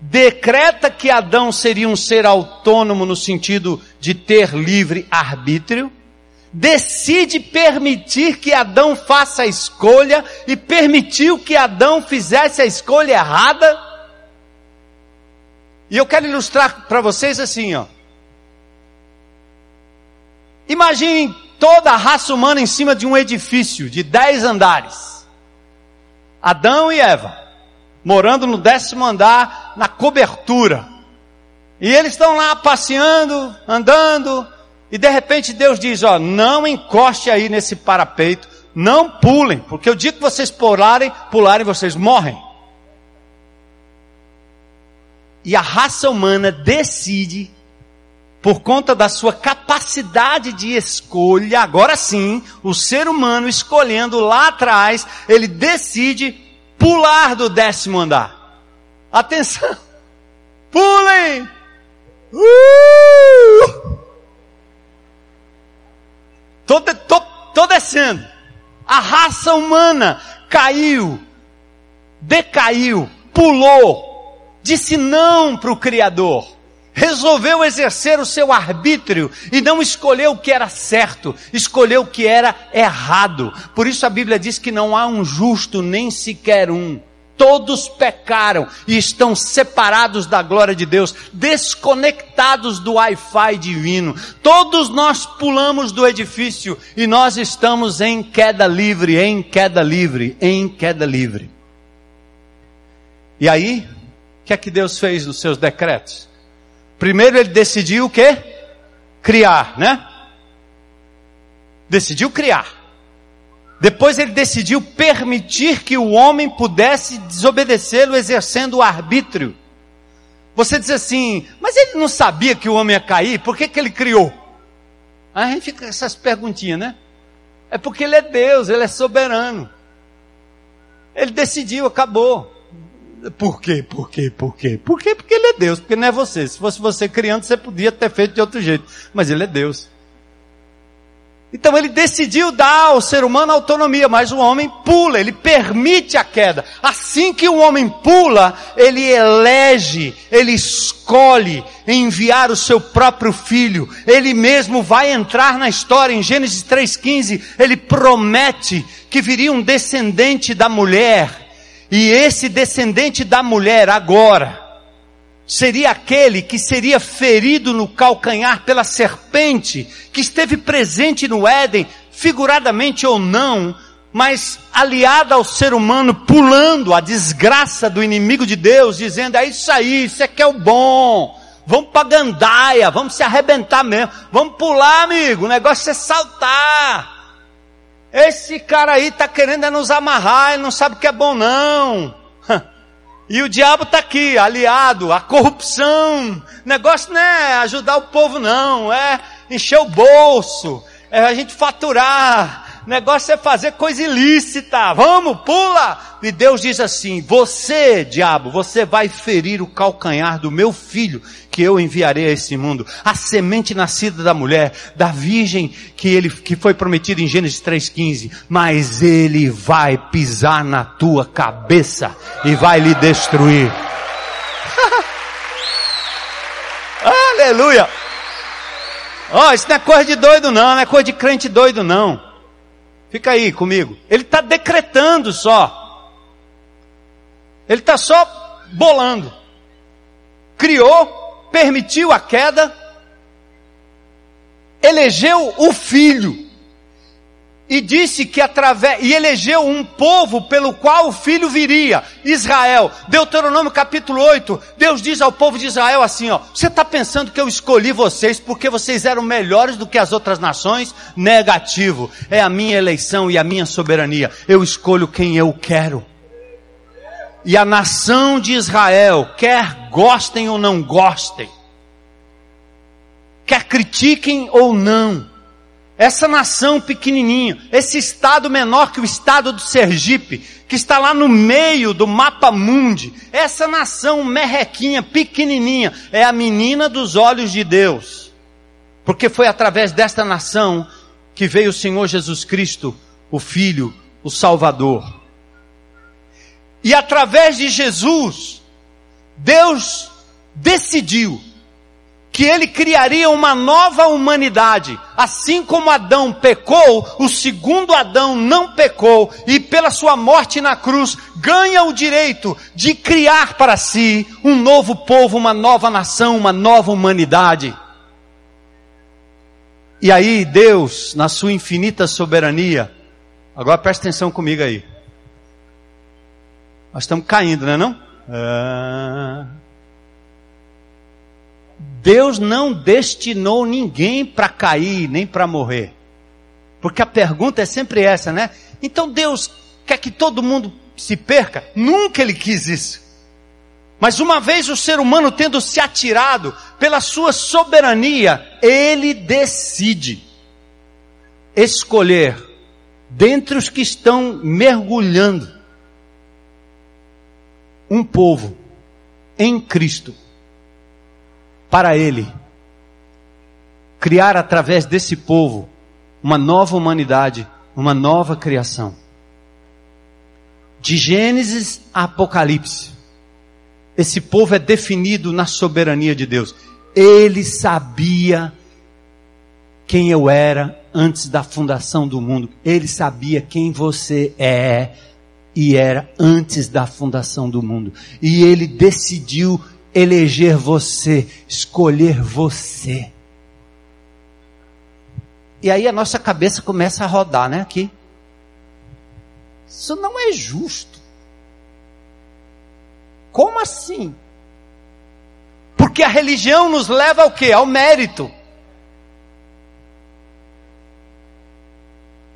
decreta que Adão seria um ser autônomo no sentido de ter livre arbítrio, decide permitir que Adão faça a escolha e permitiu que Adão fizesse a escolha errada. E eu quero ilustrar para vocês assim, ó. Imaginem toda a raça humana em cima de um edifício de dez andares. Adão e Eva, morando no décimo andar, na cobertura. E eles estão lá passeando, andando, e de repente Deus diz: Ó, não encoste aí nesse parapeito, não pulem, porque o dia que vocês pularem, pularem, vocês morrem. E a raça humana decide, por conta da sua capacidade de escolha, agora sim, o ser humano escolhendo lá atrás, ele decide pular do décimo andar. Atenção! Pulem! Uh! Tô, tô, tô descendo. A raça humana caiu, decaiu, pulou, disse não para o Criador resolveu exercer o seu arbítrio e não escolheu o que era certo, escolheu o que era errado. Por isso a Bíblia diz que não há um justo nem sequer um. Todos pecaram e estão separados da glória de Deus, desconectados do Wi-Fi divino. Todos nós pulamos do edifício e nós estamos em queda livre, em queda livre, em queda livre. E aí, o que é que Deus fez nos seus decretos? Primeiro ele decidiu o quê? Criar, né? Decidiu criar. Depois ele decidiu permitir que o homem pudesse desobedecê-lo exercendo o arbítrio. Você diz assim, mas ele não sabia que o homem ia cair, por que, que ele criou? Aí a gente fica com essas perguntinhas, né? É porque ele é Deus, ele é soberano. Ele decidiu, acabou. Por quê? Por quê? Por quê? Por quê? Porque ele é Deus, porque não é você. Se fosse você criando, você podia ter feito de outro jeito. Mas ele é Deus. Então ele decidiu dar ao ser humano autonomia, mas o homem pula, ele permite a queda. Assim que o homem pula, ele elege, ele escolhe enviar o seu próprio filho. Ele mesmo vai entrar na história. Em Gênesis 3,15, ele promete que viria um descendente da mulher e esse descendente da mulher agora seria aquele que seria ferido no calcanhar pela serpente que esteve presente no Éden, figuradamente ou não, mas aliada ao ser humano, pulando a desgraça do inimigo de Deus, dizendo: é isso aí, isso é que é o bom. Vamos para gandaia, vamos se arrebentar mesmo. Vamos pular, amigo. O negócio é saltar. Esse cara aí está querendo é nos amarrar, ele não sabe o que é bom não. E o diabo está aqui, aliado, a corrupção. O negócio não é ajudar o povo não, é encher o bolso, é a gente faturar, negócio é fazer coisa ilícita. Vamos, pula! E Deus diz assim: Você, diabo, você vai ferir o calcanhar do meu filho que eu enviarei a esse mundo. A semente nascida da mulher, da virgem que ele que foi prometido em Gênesis 3:15, mas ele vai pisar na tua cabeça e vai lhe destruir. Aleluia! Ó, oh, isso não é coisa de doido não, não é coisa de crente doido não. Fica aí comigo. Ele está decretando só. Ele está só bolando. Criou, permitiu a queda, elegeu o filho e disse que através, e elegeu um povo pelo qual o filho viria, Israel. Deuteronômio capítulo 8, Deus diz ao povo de Israel assim, ó, você está pensando que eu escolhi vocês porque vocês eram melhores do que as outras nações? Negativo. É a minha eleição e a minha soberania. Eu escolho quem eu quero. E a nação de Israel, quer gostem ou não gostem, quer critiquem ou não, essa nação pequenininha, esse estado menor que o estado do Sergipe, que está lá no meio do mapa mundi, essa nação merrequinha, pequenininha, é a menina dos olhos de Deus. Porque foi através desta nação que veio o Senhor Jesus Cristo, o Filho, o Salvador. E através de Jesus, Deus decidiu que ele criaria uma nova humanidade. Assim como Adão pecou, o segundo Adão não pecou e pela sua morte na cruz ganha o direito de criar para si um novo povo, uma nova nação, uma nova humanidade. E aí Deus, na sua infinita soberania, agora presta atenção comigo aí. Nós estamos caindo, não é não? Ah... Deus não destinou ninguém para cair, nem para morrer. Porque a pergunta é sempre essa, né? Então Deus quer que todo mundo se perca? Nunca Ele quis isso. Mas uma vez o ser humano tendo se atirado pela sua soberania, ele decide escolher dentre os que estão mergulhando um povo em Cristo para Ele. Criar através desse povo uma nova humanidade, uma nova criação. De Gênesis a Apocalipse, esse povo é definido na soberania de Deus. Ele sabia quem eu era antes da fundação do mundo. Ele sabia quem você é e era antes da fundação do mundo. E ele decidiu eleger você, escolher você. E aí a nossa cabeça começa a rodar, né? Aqui. Isso não é justo. Como assim? Porque a religião nos leva ao quê? Ao mérito.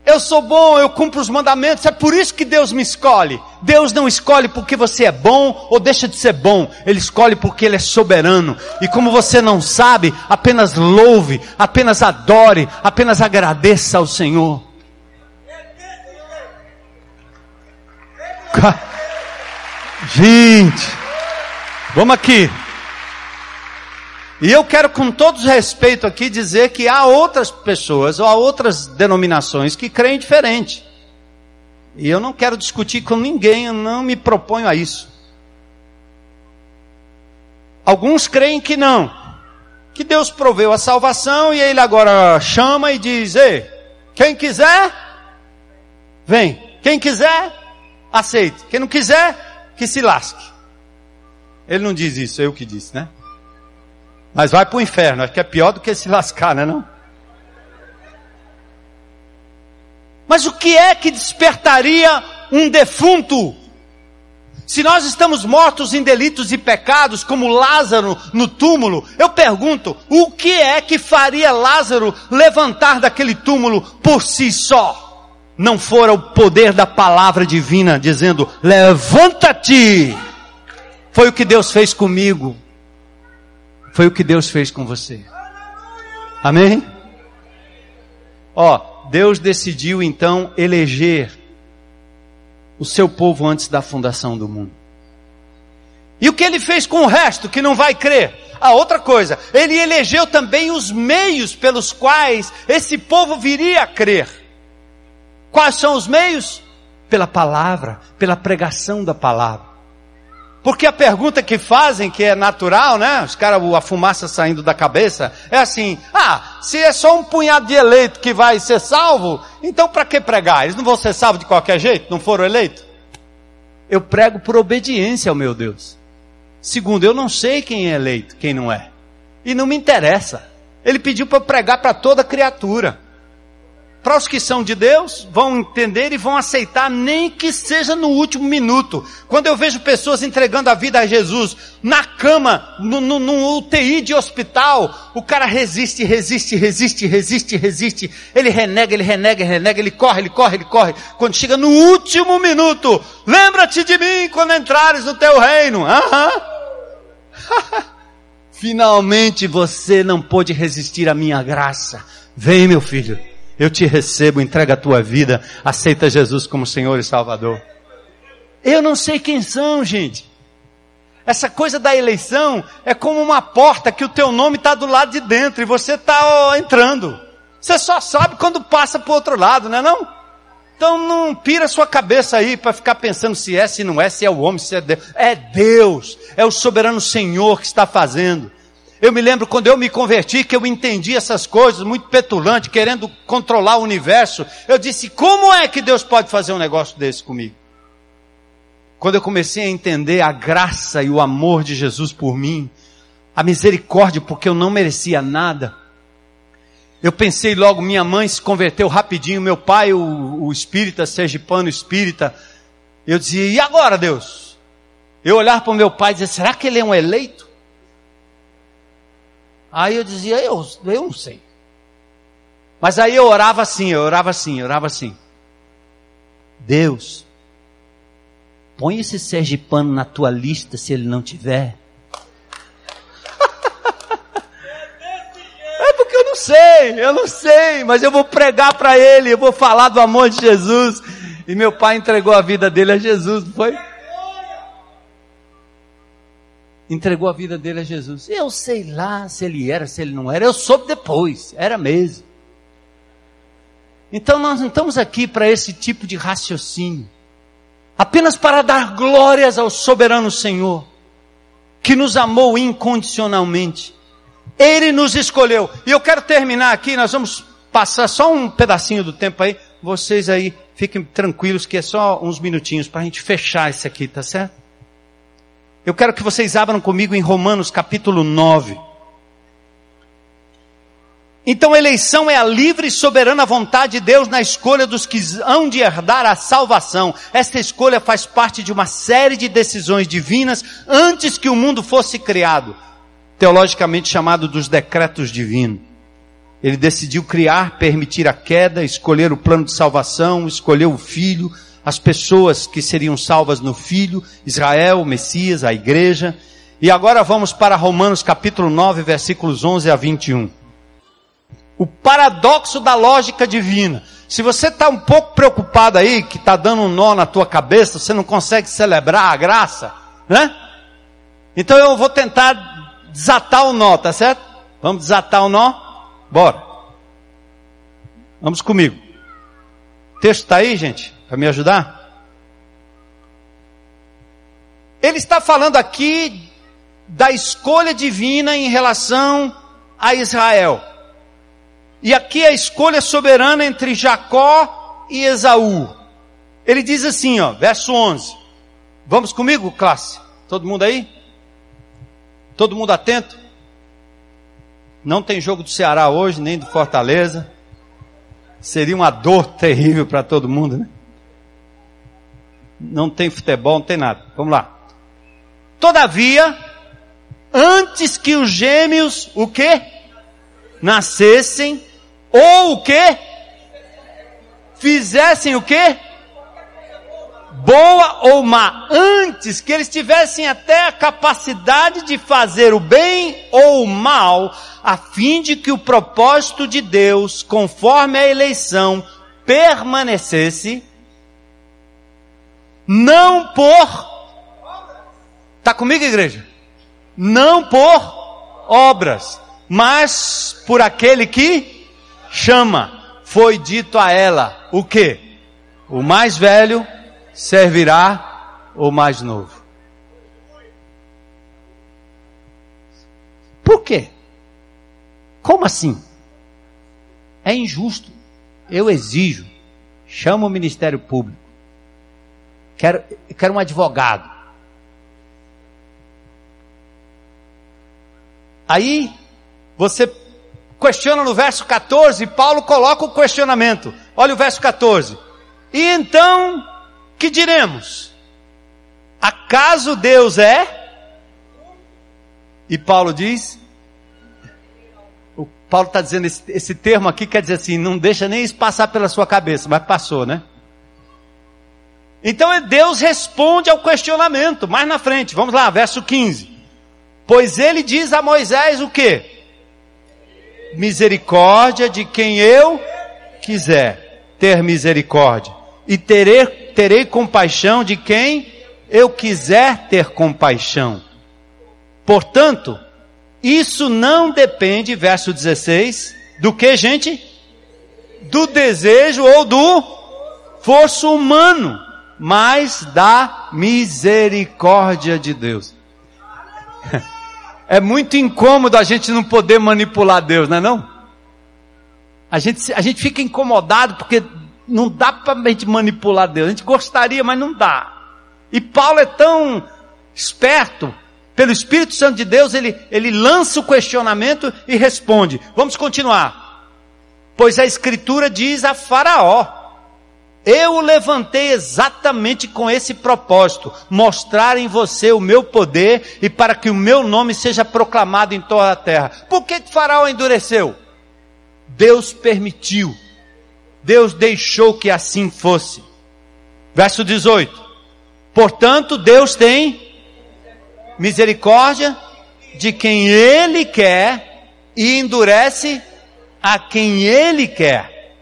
Eu sou bom, eu cumpro os mandamentos, é por isso que Deus me escolhe. Deus não escolhe porque você é bom ou deixa de ser bom, Ele escolhe porque Ele é soberano. E como você não sabe, apenas louve, apenas adore, apenas agradeça ao Senhor. Gente, vamos aqui. E eu quero com todo respeito aqui dizer que há outras pessoas ou há outras denominações que creem diferente. E eu não quero discutir com ninguém, eu não me proponho a isso. Alguns creem que não. Que Deus proveu a salvação e ele agora chama e diz: Ei, quem quiser, vem. Quem quiser, aceite. Quem não quiser, que se lasque. Ele não diz isso, eu que disse, né? Mas vai para o inferno, acho que é pior do que se lascar, né não? Mas o que é que despertaria um defunto? Se nós estamos mortos em delitos e pecados, como Lázaro no túmulo, eu pergunto, o que é que faria Lázaro levantar daquele túmulo por si só? Não fora o poder da palavra divina dizendo, levanta-te! Foi o que Deus fez comigo. Foi o que Deus fez com você. Amém? Ó, Deus decidiu então eleger o seu povo antes da fundação do mundo. E o que ele fez com o resto que não vai crer? Ah, outra coisa, ele elegeu também os meios pelos quais esse povo viria a crer. Quais são os meios? Pela palavra, pela pregação da palavra. Porque a pergunta que fazem, que é natural, né? Os caras, a fumaça saindo da cabeça, é assim: ah, se é só um punhado de eleito que vai ser salvo, então para que pregar? Eles não vão ser salvos de qualquer jeito? Não foram eleitos? Eu prego por obediência ao meu Deus. Segundo, eu não sei quem é eleito, quem não é. E não me interessa. Ele pediu para pregar para toda criatura. Para os que são de Deus, vão entender e vão aceitar, nem que seja no último minuto. Quando eu vejo pessoas entregando a vida a Jesus, na cama, no, no, no UTI de hospital, o cara resiste, resiste, resiste, resiste, resiste. Ele renega, ele renega, ele renega, ele corre, ele corre, ele corre. Quando chega no último minuto, lembra-te de mim quando entrares no teu reino. Aham. Finalmente você não pôde resistir à minha graça. Vem, meu filho eu te recebo, entrega a tua vida, aceita Jesus como Senhor e Salvador. Eu não sei quem são, gente. Essa coisa da eleição é como uma porta que o teu nome está do lado de dentro e você está entrando. Você só sabe quando passa para o outro lado, não é não? Então não pira sua cabeça aí para ficar pensando se é, se não é, se é o homem, se é Deus. É Deus, é o soberano Senhor que está fazendo. Eu me lembro quando eu me converti que eu entendi essas coisas, muito petulante, querendo controlar o universo. Eu disse, como é que Deus pode fazer um negócio desse comigo? Quando eu comecei a entender a graça e o amor de Jesus por mim, a misericórdia, porque eu não merecia nada. Eu pensei logo, minha mãe se converteu rapidinho, meu pai, o, o espírita, sergipano espírita. Eu dizia, e agora Deus? Eu olhar para o meu pai e dizer, será que ele é um eleito? Aí eu dizia, eu, eu não sei. Mas aí eu orava assim, eu orava assim, eu orava assim. Deus, põe esse sergipano na tua lista se ele não tiver. é porque eu não sei, eu não sei, mas eu vou pregar para ele, eu vou falar do amor de Jesus. E meu pai entregou a vida dele a Jesus, não foi? Entregou a vida dele a Jesus. Eu sei lá se ele era, se ele não era. Eu soube depois. Era mesmo. Então nós não estamos aqui para esse tipo de raciocínio. Apenas para dar glórias ao soberano Senhor, que nos amou incondicionalmente. Ele nos escolheu. E eu quero terminar aqui, nós vamos passar só um pedacinho do tempo aí. Vocês aí fiquem tranquilos que é só uns minutinhos para a gente fechar isso aqui, tá certo? Eu quero que vocês abram comigo em Romanos capítulo 9. Então, eleição é a livre e soberana vontade de Deus na escolha dos que hão de herdar a salvação. Esta escolha faz parte de uma série de decisões divinas antes que o mundo fosse criado, teologicamente chamado dos decretos divinos. Ele decidiu criar, permitir a queda, escolher o plano de salvação, escolher o filho, as pessoas que seriam salvas no Filho, Israel, o Messias, a igreja. E agora vamos para Romanos capítulo 9, versículos 11 a 21. O paradoxo da lógica divina. Se você está um pouco preocupado aí, que está dando um nó na tua cabeça, você não consegue celebrar a graça, né? Então eu vou tentar desatar o nó, tá certo? Vamos desatar o nó? Bora. Vamos comigo. O texto está aí, gente? Para me ajudar? Ele está falando aqui da escolha divina em relação a Israel. E aqui a escolha soberana entre Jacó e Esaú. Ele diz assim, ó, verso 11. Vamos comigo, classe? Todo mundo aí? Todo mundo atento? Não tem jogo do Ceará hoje, nem do Fortaleza. Seria uma dor terrível para todo mundo, né? Não tem futebol, não tem nada. Vamos lá. Todavia, antes que os gêmeos, o quê? Nascessem, ou o quê? Fizessem o quê? Boa ou má, antes que eles tivessem até a capacidade de fazer o bem ou o mal, a fim de que o propósito de Deus, conforme a eleição, permanecesse, não por, tá comigo igreja? Não por obras, mas por aquele que chama. Foi dito a ela, o que? O mais velho servirá o mais novo. Por quê? Como assim? É injusto. Eu exijo. Chama o Ministério Público. Quero, quero um advogado. Aí, você questiona no verso 14, Paulo coloca o questionamento. Olha o verso 14. E então, que diremos? Acaso Deus é? E Paulo diz, Paulo está dizendo esse, esse, termo aqui quer dizer assim, não deixa nem isso passar pela sua cabeça, mas passou, né? Então Deus responde ao questionamento, mais na frente, vamos lá, verso 15. Pois ele diz a Moisés o que? Misericórdia de quem eu quiser ter misericórdia, e terei, terei compaixão de quem eu quiser ter compaixão. Portanto, isso não depende, verso 16, do que, gente? Do desejo ou do forço humano, mas da misericórdia de Deus. É muito incômodo a gente não poder manipular Deus, não é não? A gente, a gente fica incomodado porque não dá para a gente manipular Deus. A gente gostaria, mas não dá. E Paulo é tão esperto pelo Espírito Santo de Deus, ele, ele lança o questionamento e responde. Vamos continuar. Pois a Escritura diz a Faraó: Eu o levantei exatamente com esse propósito, mostrar em você o meu poder e para que o meu nome seja proclamado em toda a terra. Por que Faraó endureceu? Deus permitiu. Deus deixou que assim fosse. Verso 18. Portanto, Deus tem misericórdia de quem ele quer e endurece a quem ele quer.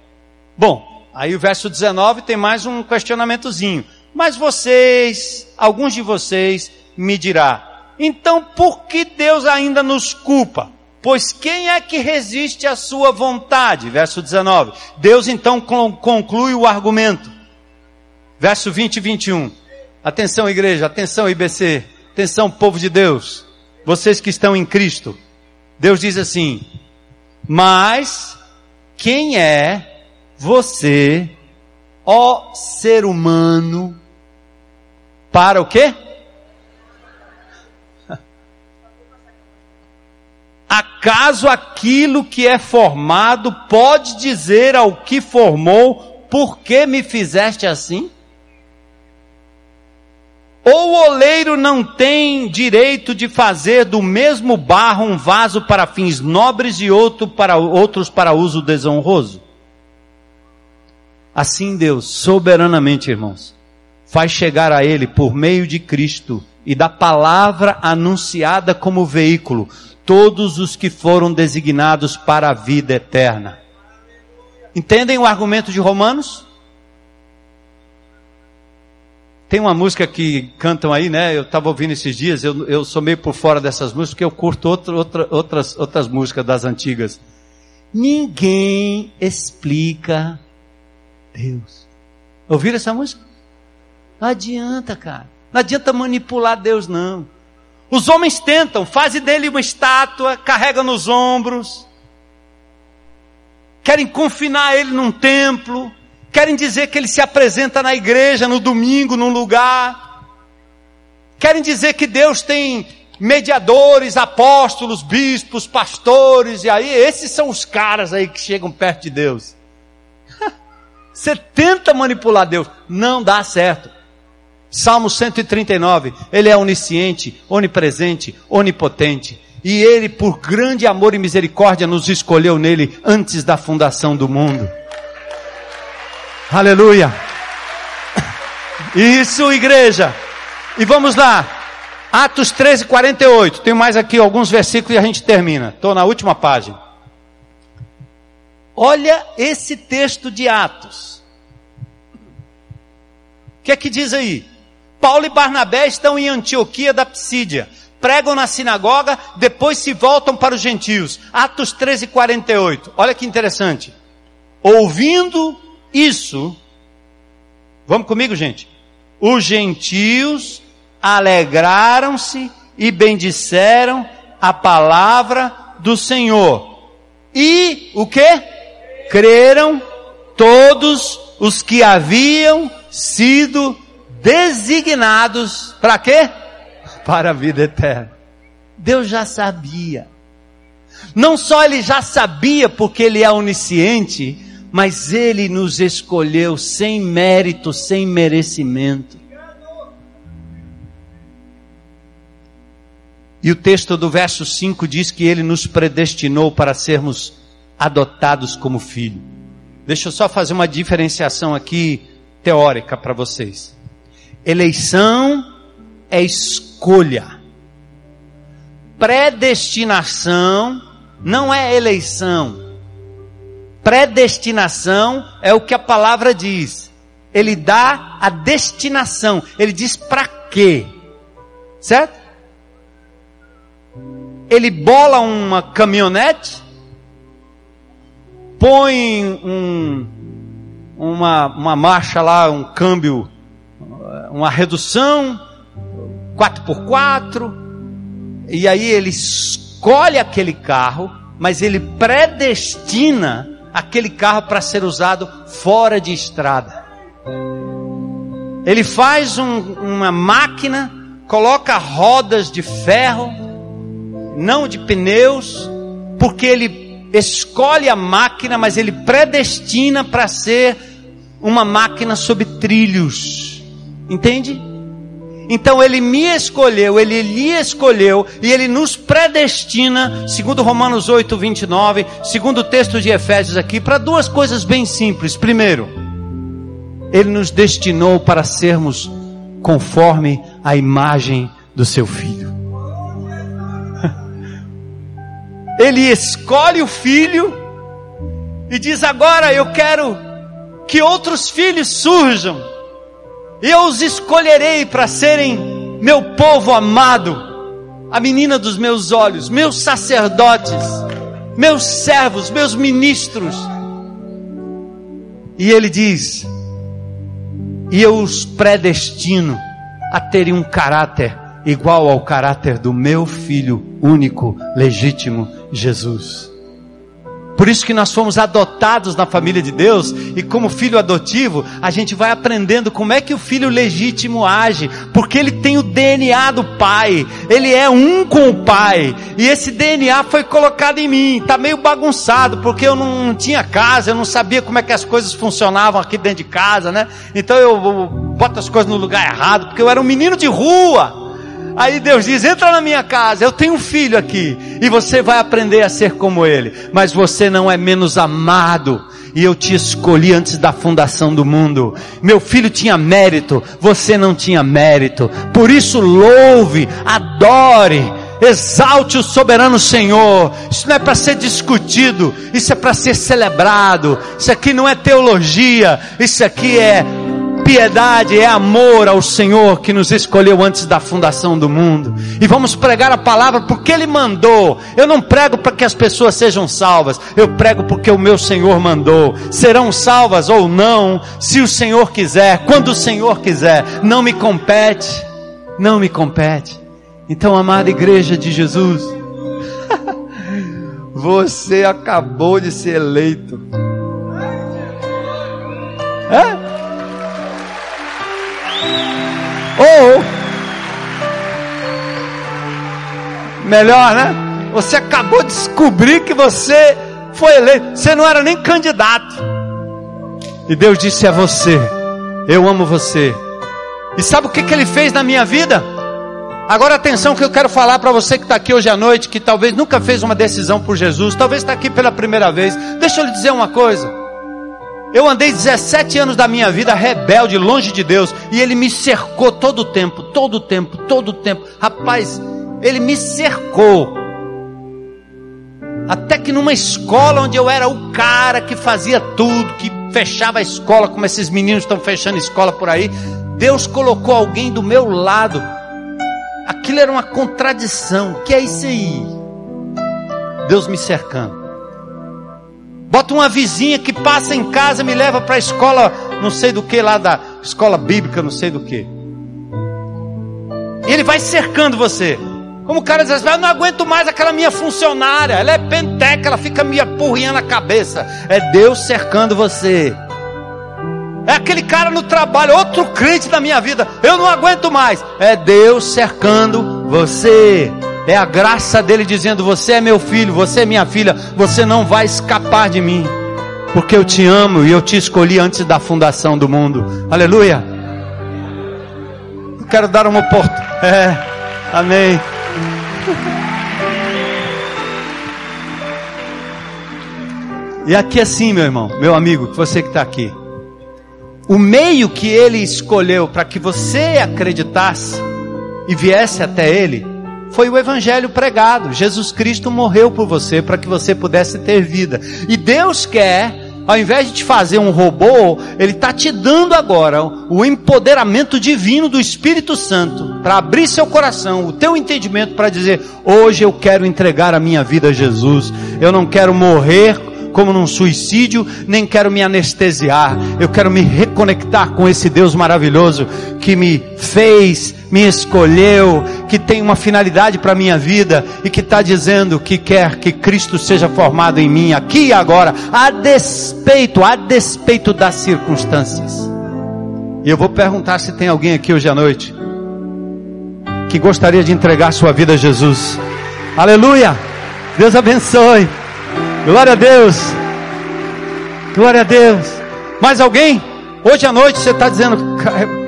Bom, aí o verso 19 tem mais um questionamentozinho. Mas vocês, alguns de vocês, me dirá, então por que Deus ainda nos culpa? Pois quem é que resiste à sua vontade? Verso 19. Deus então conclui o argumento. Verso 20 e 21. Atenção igreja, atenção IBC. Atenção, povo de Deus, vocês que estão em Cristo. Deus diz assim: Mas quem é você, ó ser humano, para o quê? Acaso aquilo que é formado pode dizer ao que formou, por que me fizeste assim? Ou o oleiro não tem direito de fazer do mesmo barro um vaso para fins nobres e outro para, outros para uso desonroso? Assim Deus, soberanamente, irmãos, faz chegar a Ele por meio de Cristo e da palavra anunciada como veículo, todos os que foram designados para a vida eterna. Entendem o argumento de Romanos? Tem uma música que cantam aí, né? Eu estava ouvindo esses dias, eu, eu sou meio por fora dessas músicas, porque eu curto outra, outra, outras, outras músicas das antigas. Ninguém explica Deus. Ouviram essa música? Não adianta, cara. Não adianta manipular Deus, não. Os homens tentam, fazem dele uma estátua, carregam nos ombros, querem confinar ele num templo, Querem dizer que ele se apresenta na igreja no domingo, num lugar. Querem dizer que Deus tem mediadores, apóstolos, bispos, pastores, e aí esses são os caras aí que chegam perto de Deus. Você tenta manipular Deus, não dá certo. Salmo 139, ele é onisciente, onipresente, onipotente. E ele, por grande amor e misericórdia, nos escolheu nele antes da fundação do mundo. Aleluia. Isso, igreja. E vamos lá. Atos 13, 48. Tem mais aqui alguns versículos e a gente termina. Estou na última página. Olha esse texto de Atos. O que é que diz aí? Paulo e Barnabé estão em Antioquia da Psídia. Pregam na sinagoga, depois se voltam para os gentios. Atos 13, 48. Olha que interessante. Ouvindo isso, vamos comigo, gente. Os gentios alegraram-se e bendisseram a palavra do Senhor. E o que? Creram todos os que haviam sido designados para quê? Para a vida eterna. Deus já sabia. Não só ele já sabia porque ele é onisciente, mas ele nos escolheu sem mérito, sem merecimento. E o texto do verso 5 diz que ele nos predestinou para sermos adotados como filho. Deixa eu só fazer uma diferenciação aqui teórica para vocês. Eleição é escolha. Predestinação não é eleição. Predestinação é o que a palavra diz. Ele dá a destinação. Ele diz para quê? Certo? ele bola uma caminhonete, põe um, uma, uma marcha lá, um câmbio, uma redução, 4x4, e aí ele escolhe aquele carro, mas ele predestina aquele carro para ser usado fora de estrada. Ele faz um, uma máquina, coloca rodas de ferro, não de pneus, porque ele escolhe a máquina, mas ele predestina para ser uma máquina sob trilhos. Entende? Então ele me escolheu, ele lhe escolheu e ele nos predestina, segundo Romanos 8, 29, segundo o texto de Efésios aqui, para duas coisas bem simples. Primeiro, ele nos destinou para sermos conforme a imagem do seu filho. Ele escolhe o filho e diz: Agora eu quero que outros filhos surjam, eu os escolherei para serem meu povo amado, a menina dos meus olhos, meus sacerdotes, meus servos, meus ministros. E ele diz: E eu os predestino a terem um caráter igual ao caráter do meu filho único, legítimo, Jesus. Por isso que nós fomos adotados na família de Deus e como filho adotivo, a gente vai aprendendo como é que o filho legítimo age, porque ele tem o DNA do pai, ele é um com o pai, e esse DNA foi colocado em mim, tá meio bagunçado, porque eu não, não tinha casa, eu não sabia como é que as coisas funcionavam aqui dentro de casa, né? Então eu, eu boto as coisas no lugar errado, porque eu era um menino de rua. Aí Deus diz: entra na minha casa, eu tenho um filho aqui, e você vai aprender a ser como ele, mas você não é menos amado, e eu te escolhi antes da fundação do mundo. Meu filho tinha mérito, você não tinha mérito, por isso louve, adore, exalte o soberano Senhor. Isso não é para ser discutido, isso é para ser celebrado. Isso aqui não é teologia, isso aqui é piedade, é amor ao Senhor que nos escolheu antes da fundação do mundo. E vamos pregar a palavra porque Ele mandou. Eu não prego para que as pessoas sejam salvas, eu prego porque o meu Senhor mandou. Serão salvas ou não, se o Senhor quiser, quando o Senhor quiser. Não me compete, não me compete. Então, amada igreja de Jesus, você acabou de ser eleito. É? Ou, melhor, né? Você acabou de descobrir que você foi eleito. Você não era nem candidato. E Deus disse: É você. Eu amo você. E sabe o que, que ele fez na minha vida? Agora atenção que eu quero falar para você que está aqui hoje à noite, que talvez nunca fez uma decisão por Jesus, talvez está aqui pela primeira vez. Deixa eu lhe dizer uma coisa. Eu andei 17 anos da minha vida rebelde, longe de Deus, e Ele me cercou todo o tempo, todo o tempo, todo o tempo. Rapaz, Ele me cercou. Até que numa escola onde eu era o cara que fazia tudo, que fechava a escola, como esses meninos estão fechando escola por aí, Deus colocou alguém do meu lado Aquilo era uma contradição. O que é isso aí? Deus me cercando. Bota uma vizinha que passa em casa, me leva para a escola, não sei do que lá da escola bíblica, não sei do que. Ele vai cercando você. Como o cara diz assim, eu não aguento mais aquela minha funcionária, ela é penteca, ela fica me apurrinhando a cabeça. É Deus cercando você. É aquele cara no trabalho, outro crente da minha vida. Eu não aguento mais. É Deus cercando você. É a graça dele dizendo: Você é meu filho, você é minha filha, você não vai escapar de mim. Porque eu te amo e eu te escolhi antes da fundação do mundo. Aleluia. Eu quero dar uma oportunidade. É, amém. E aqui assim, meu irmão, meu amigo, você que está aqui o meio que ele escolheu para que você acreditasse e viesse até ele foi o evangelho pregado. Jesus Cristo morreu por você para que você pudesse ter vida. E Deus quer, ao invés de te fazer um robô, ele está te dando agora o empoderamento divino do Espírito Santo para abrir seu coração, o teu entendimento para dizer: hoje eu quero entregar a minha vida a Jesus. Eu não quero morrer como num suicídio, nem quero me anestesiar. Eu quero me reconectar com esse Deus maravilhoso que me fez, me escolheu, que tem uma finalidade para a minha vida e que está dizendo que quer que Cristo seja formado em mim aqui e agora, a despeito, a despeito das circunstâncias. E eu vou perguntar se tem alguém aqui hoje à noite que gostaria de entregar sua vida a Jesus. Aleluia! Deus abençoe. Glória a Deus. Glória a Deus. Mais alguém? Hoje à noite você está dizendo,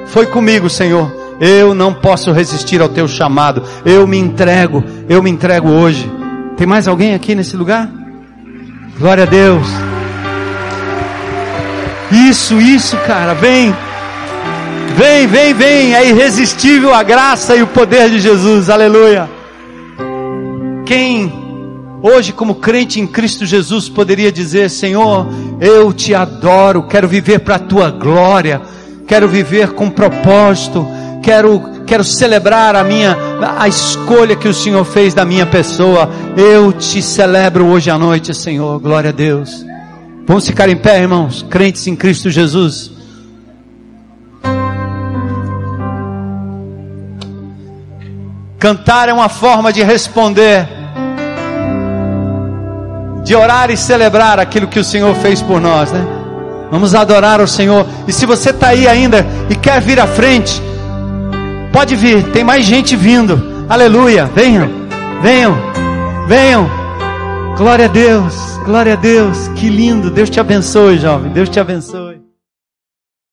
foi comigo, Senhor. Eu não posso resistir ao teu chamado. Eu me entrego. Eu me entrego hoje. Tem mais alguém aqui nesse lugar? Glória a Deus. Isso, isso, cara. Vem. Vem, vem, vem. É irresistível a graça e o poder de Jesus. Aleluia. Quem hoje, como crente em Cristo Jesus, poderia dizer: Senhor, eu te adoro, quero viver para a tua glória, quero viver com propósito, quero, quero celebrar a minha, a escolha que o Senhor fez da minha pessoa. Eu te celebro hoje à noite, Senhor, glória a Deus. Vamos ficar em pé, irmãos, crentes em Cristo Jesus. Cantar é uma forma de responder de orar e celebrar aquilo que o Senhor fez por nós, né? Vamos adorar o Senhor. E se você está aí ainda e quer vir à frente, pode vir. Tem mais gente vindo. Aleluia. Venham, venham, venham. Glória a Deus, glória a Deus. Que lindo. Deus te abençoe, jovem. Deus te abençoe.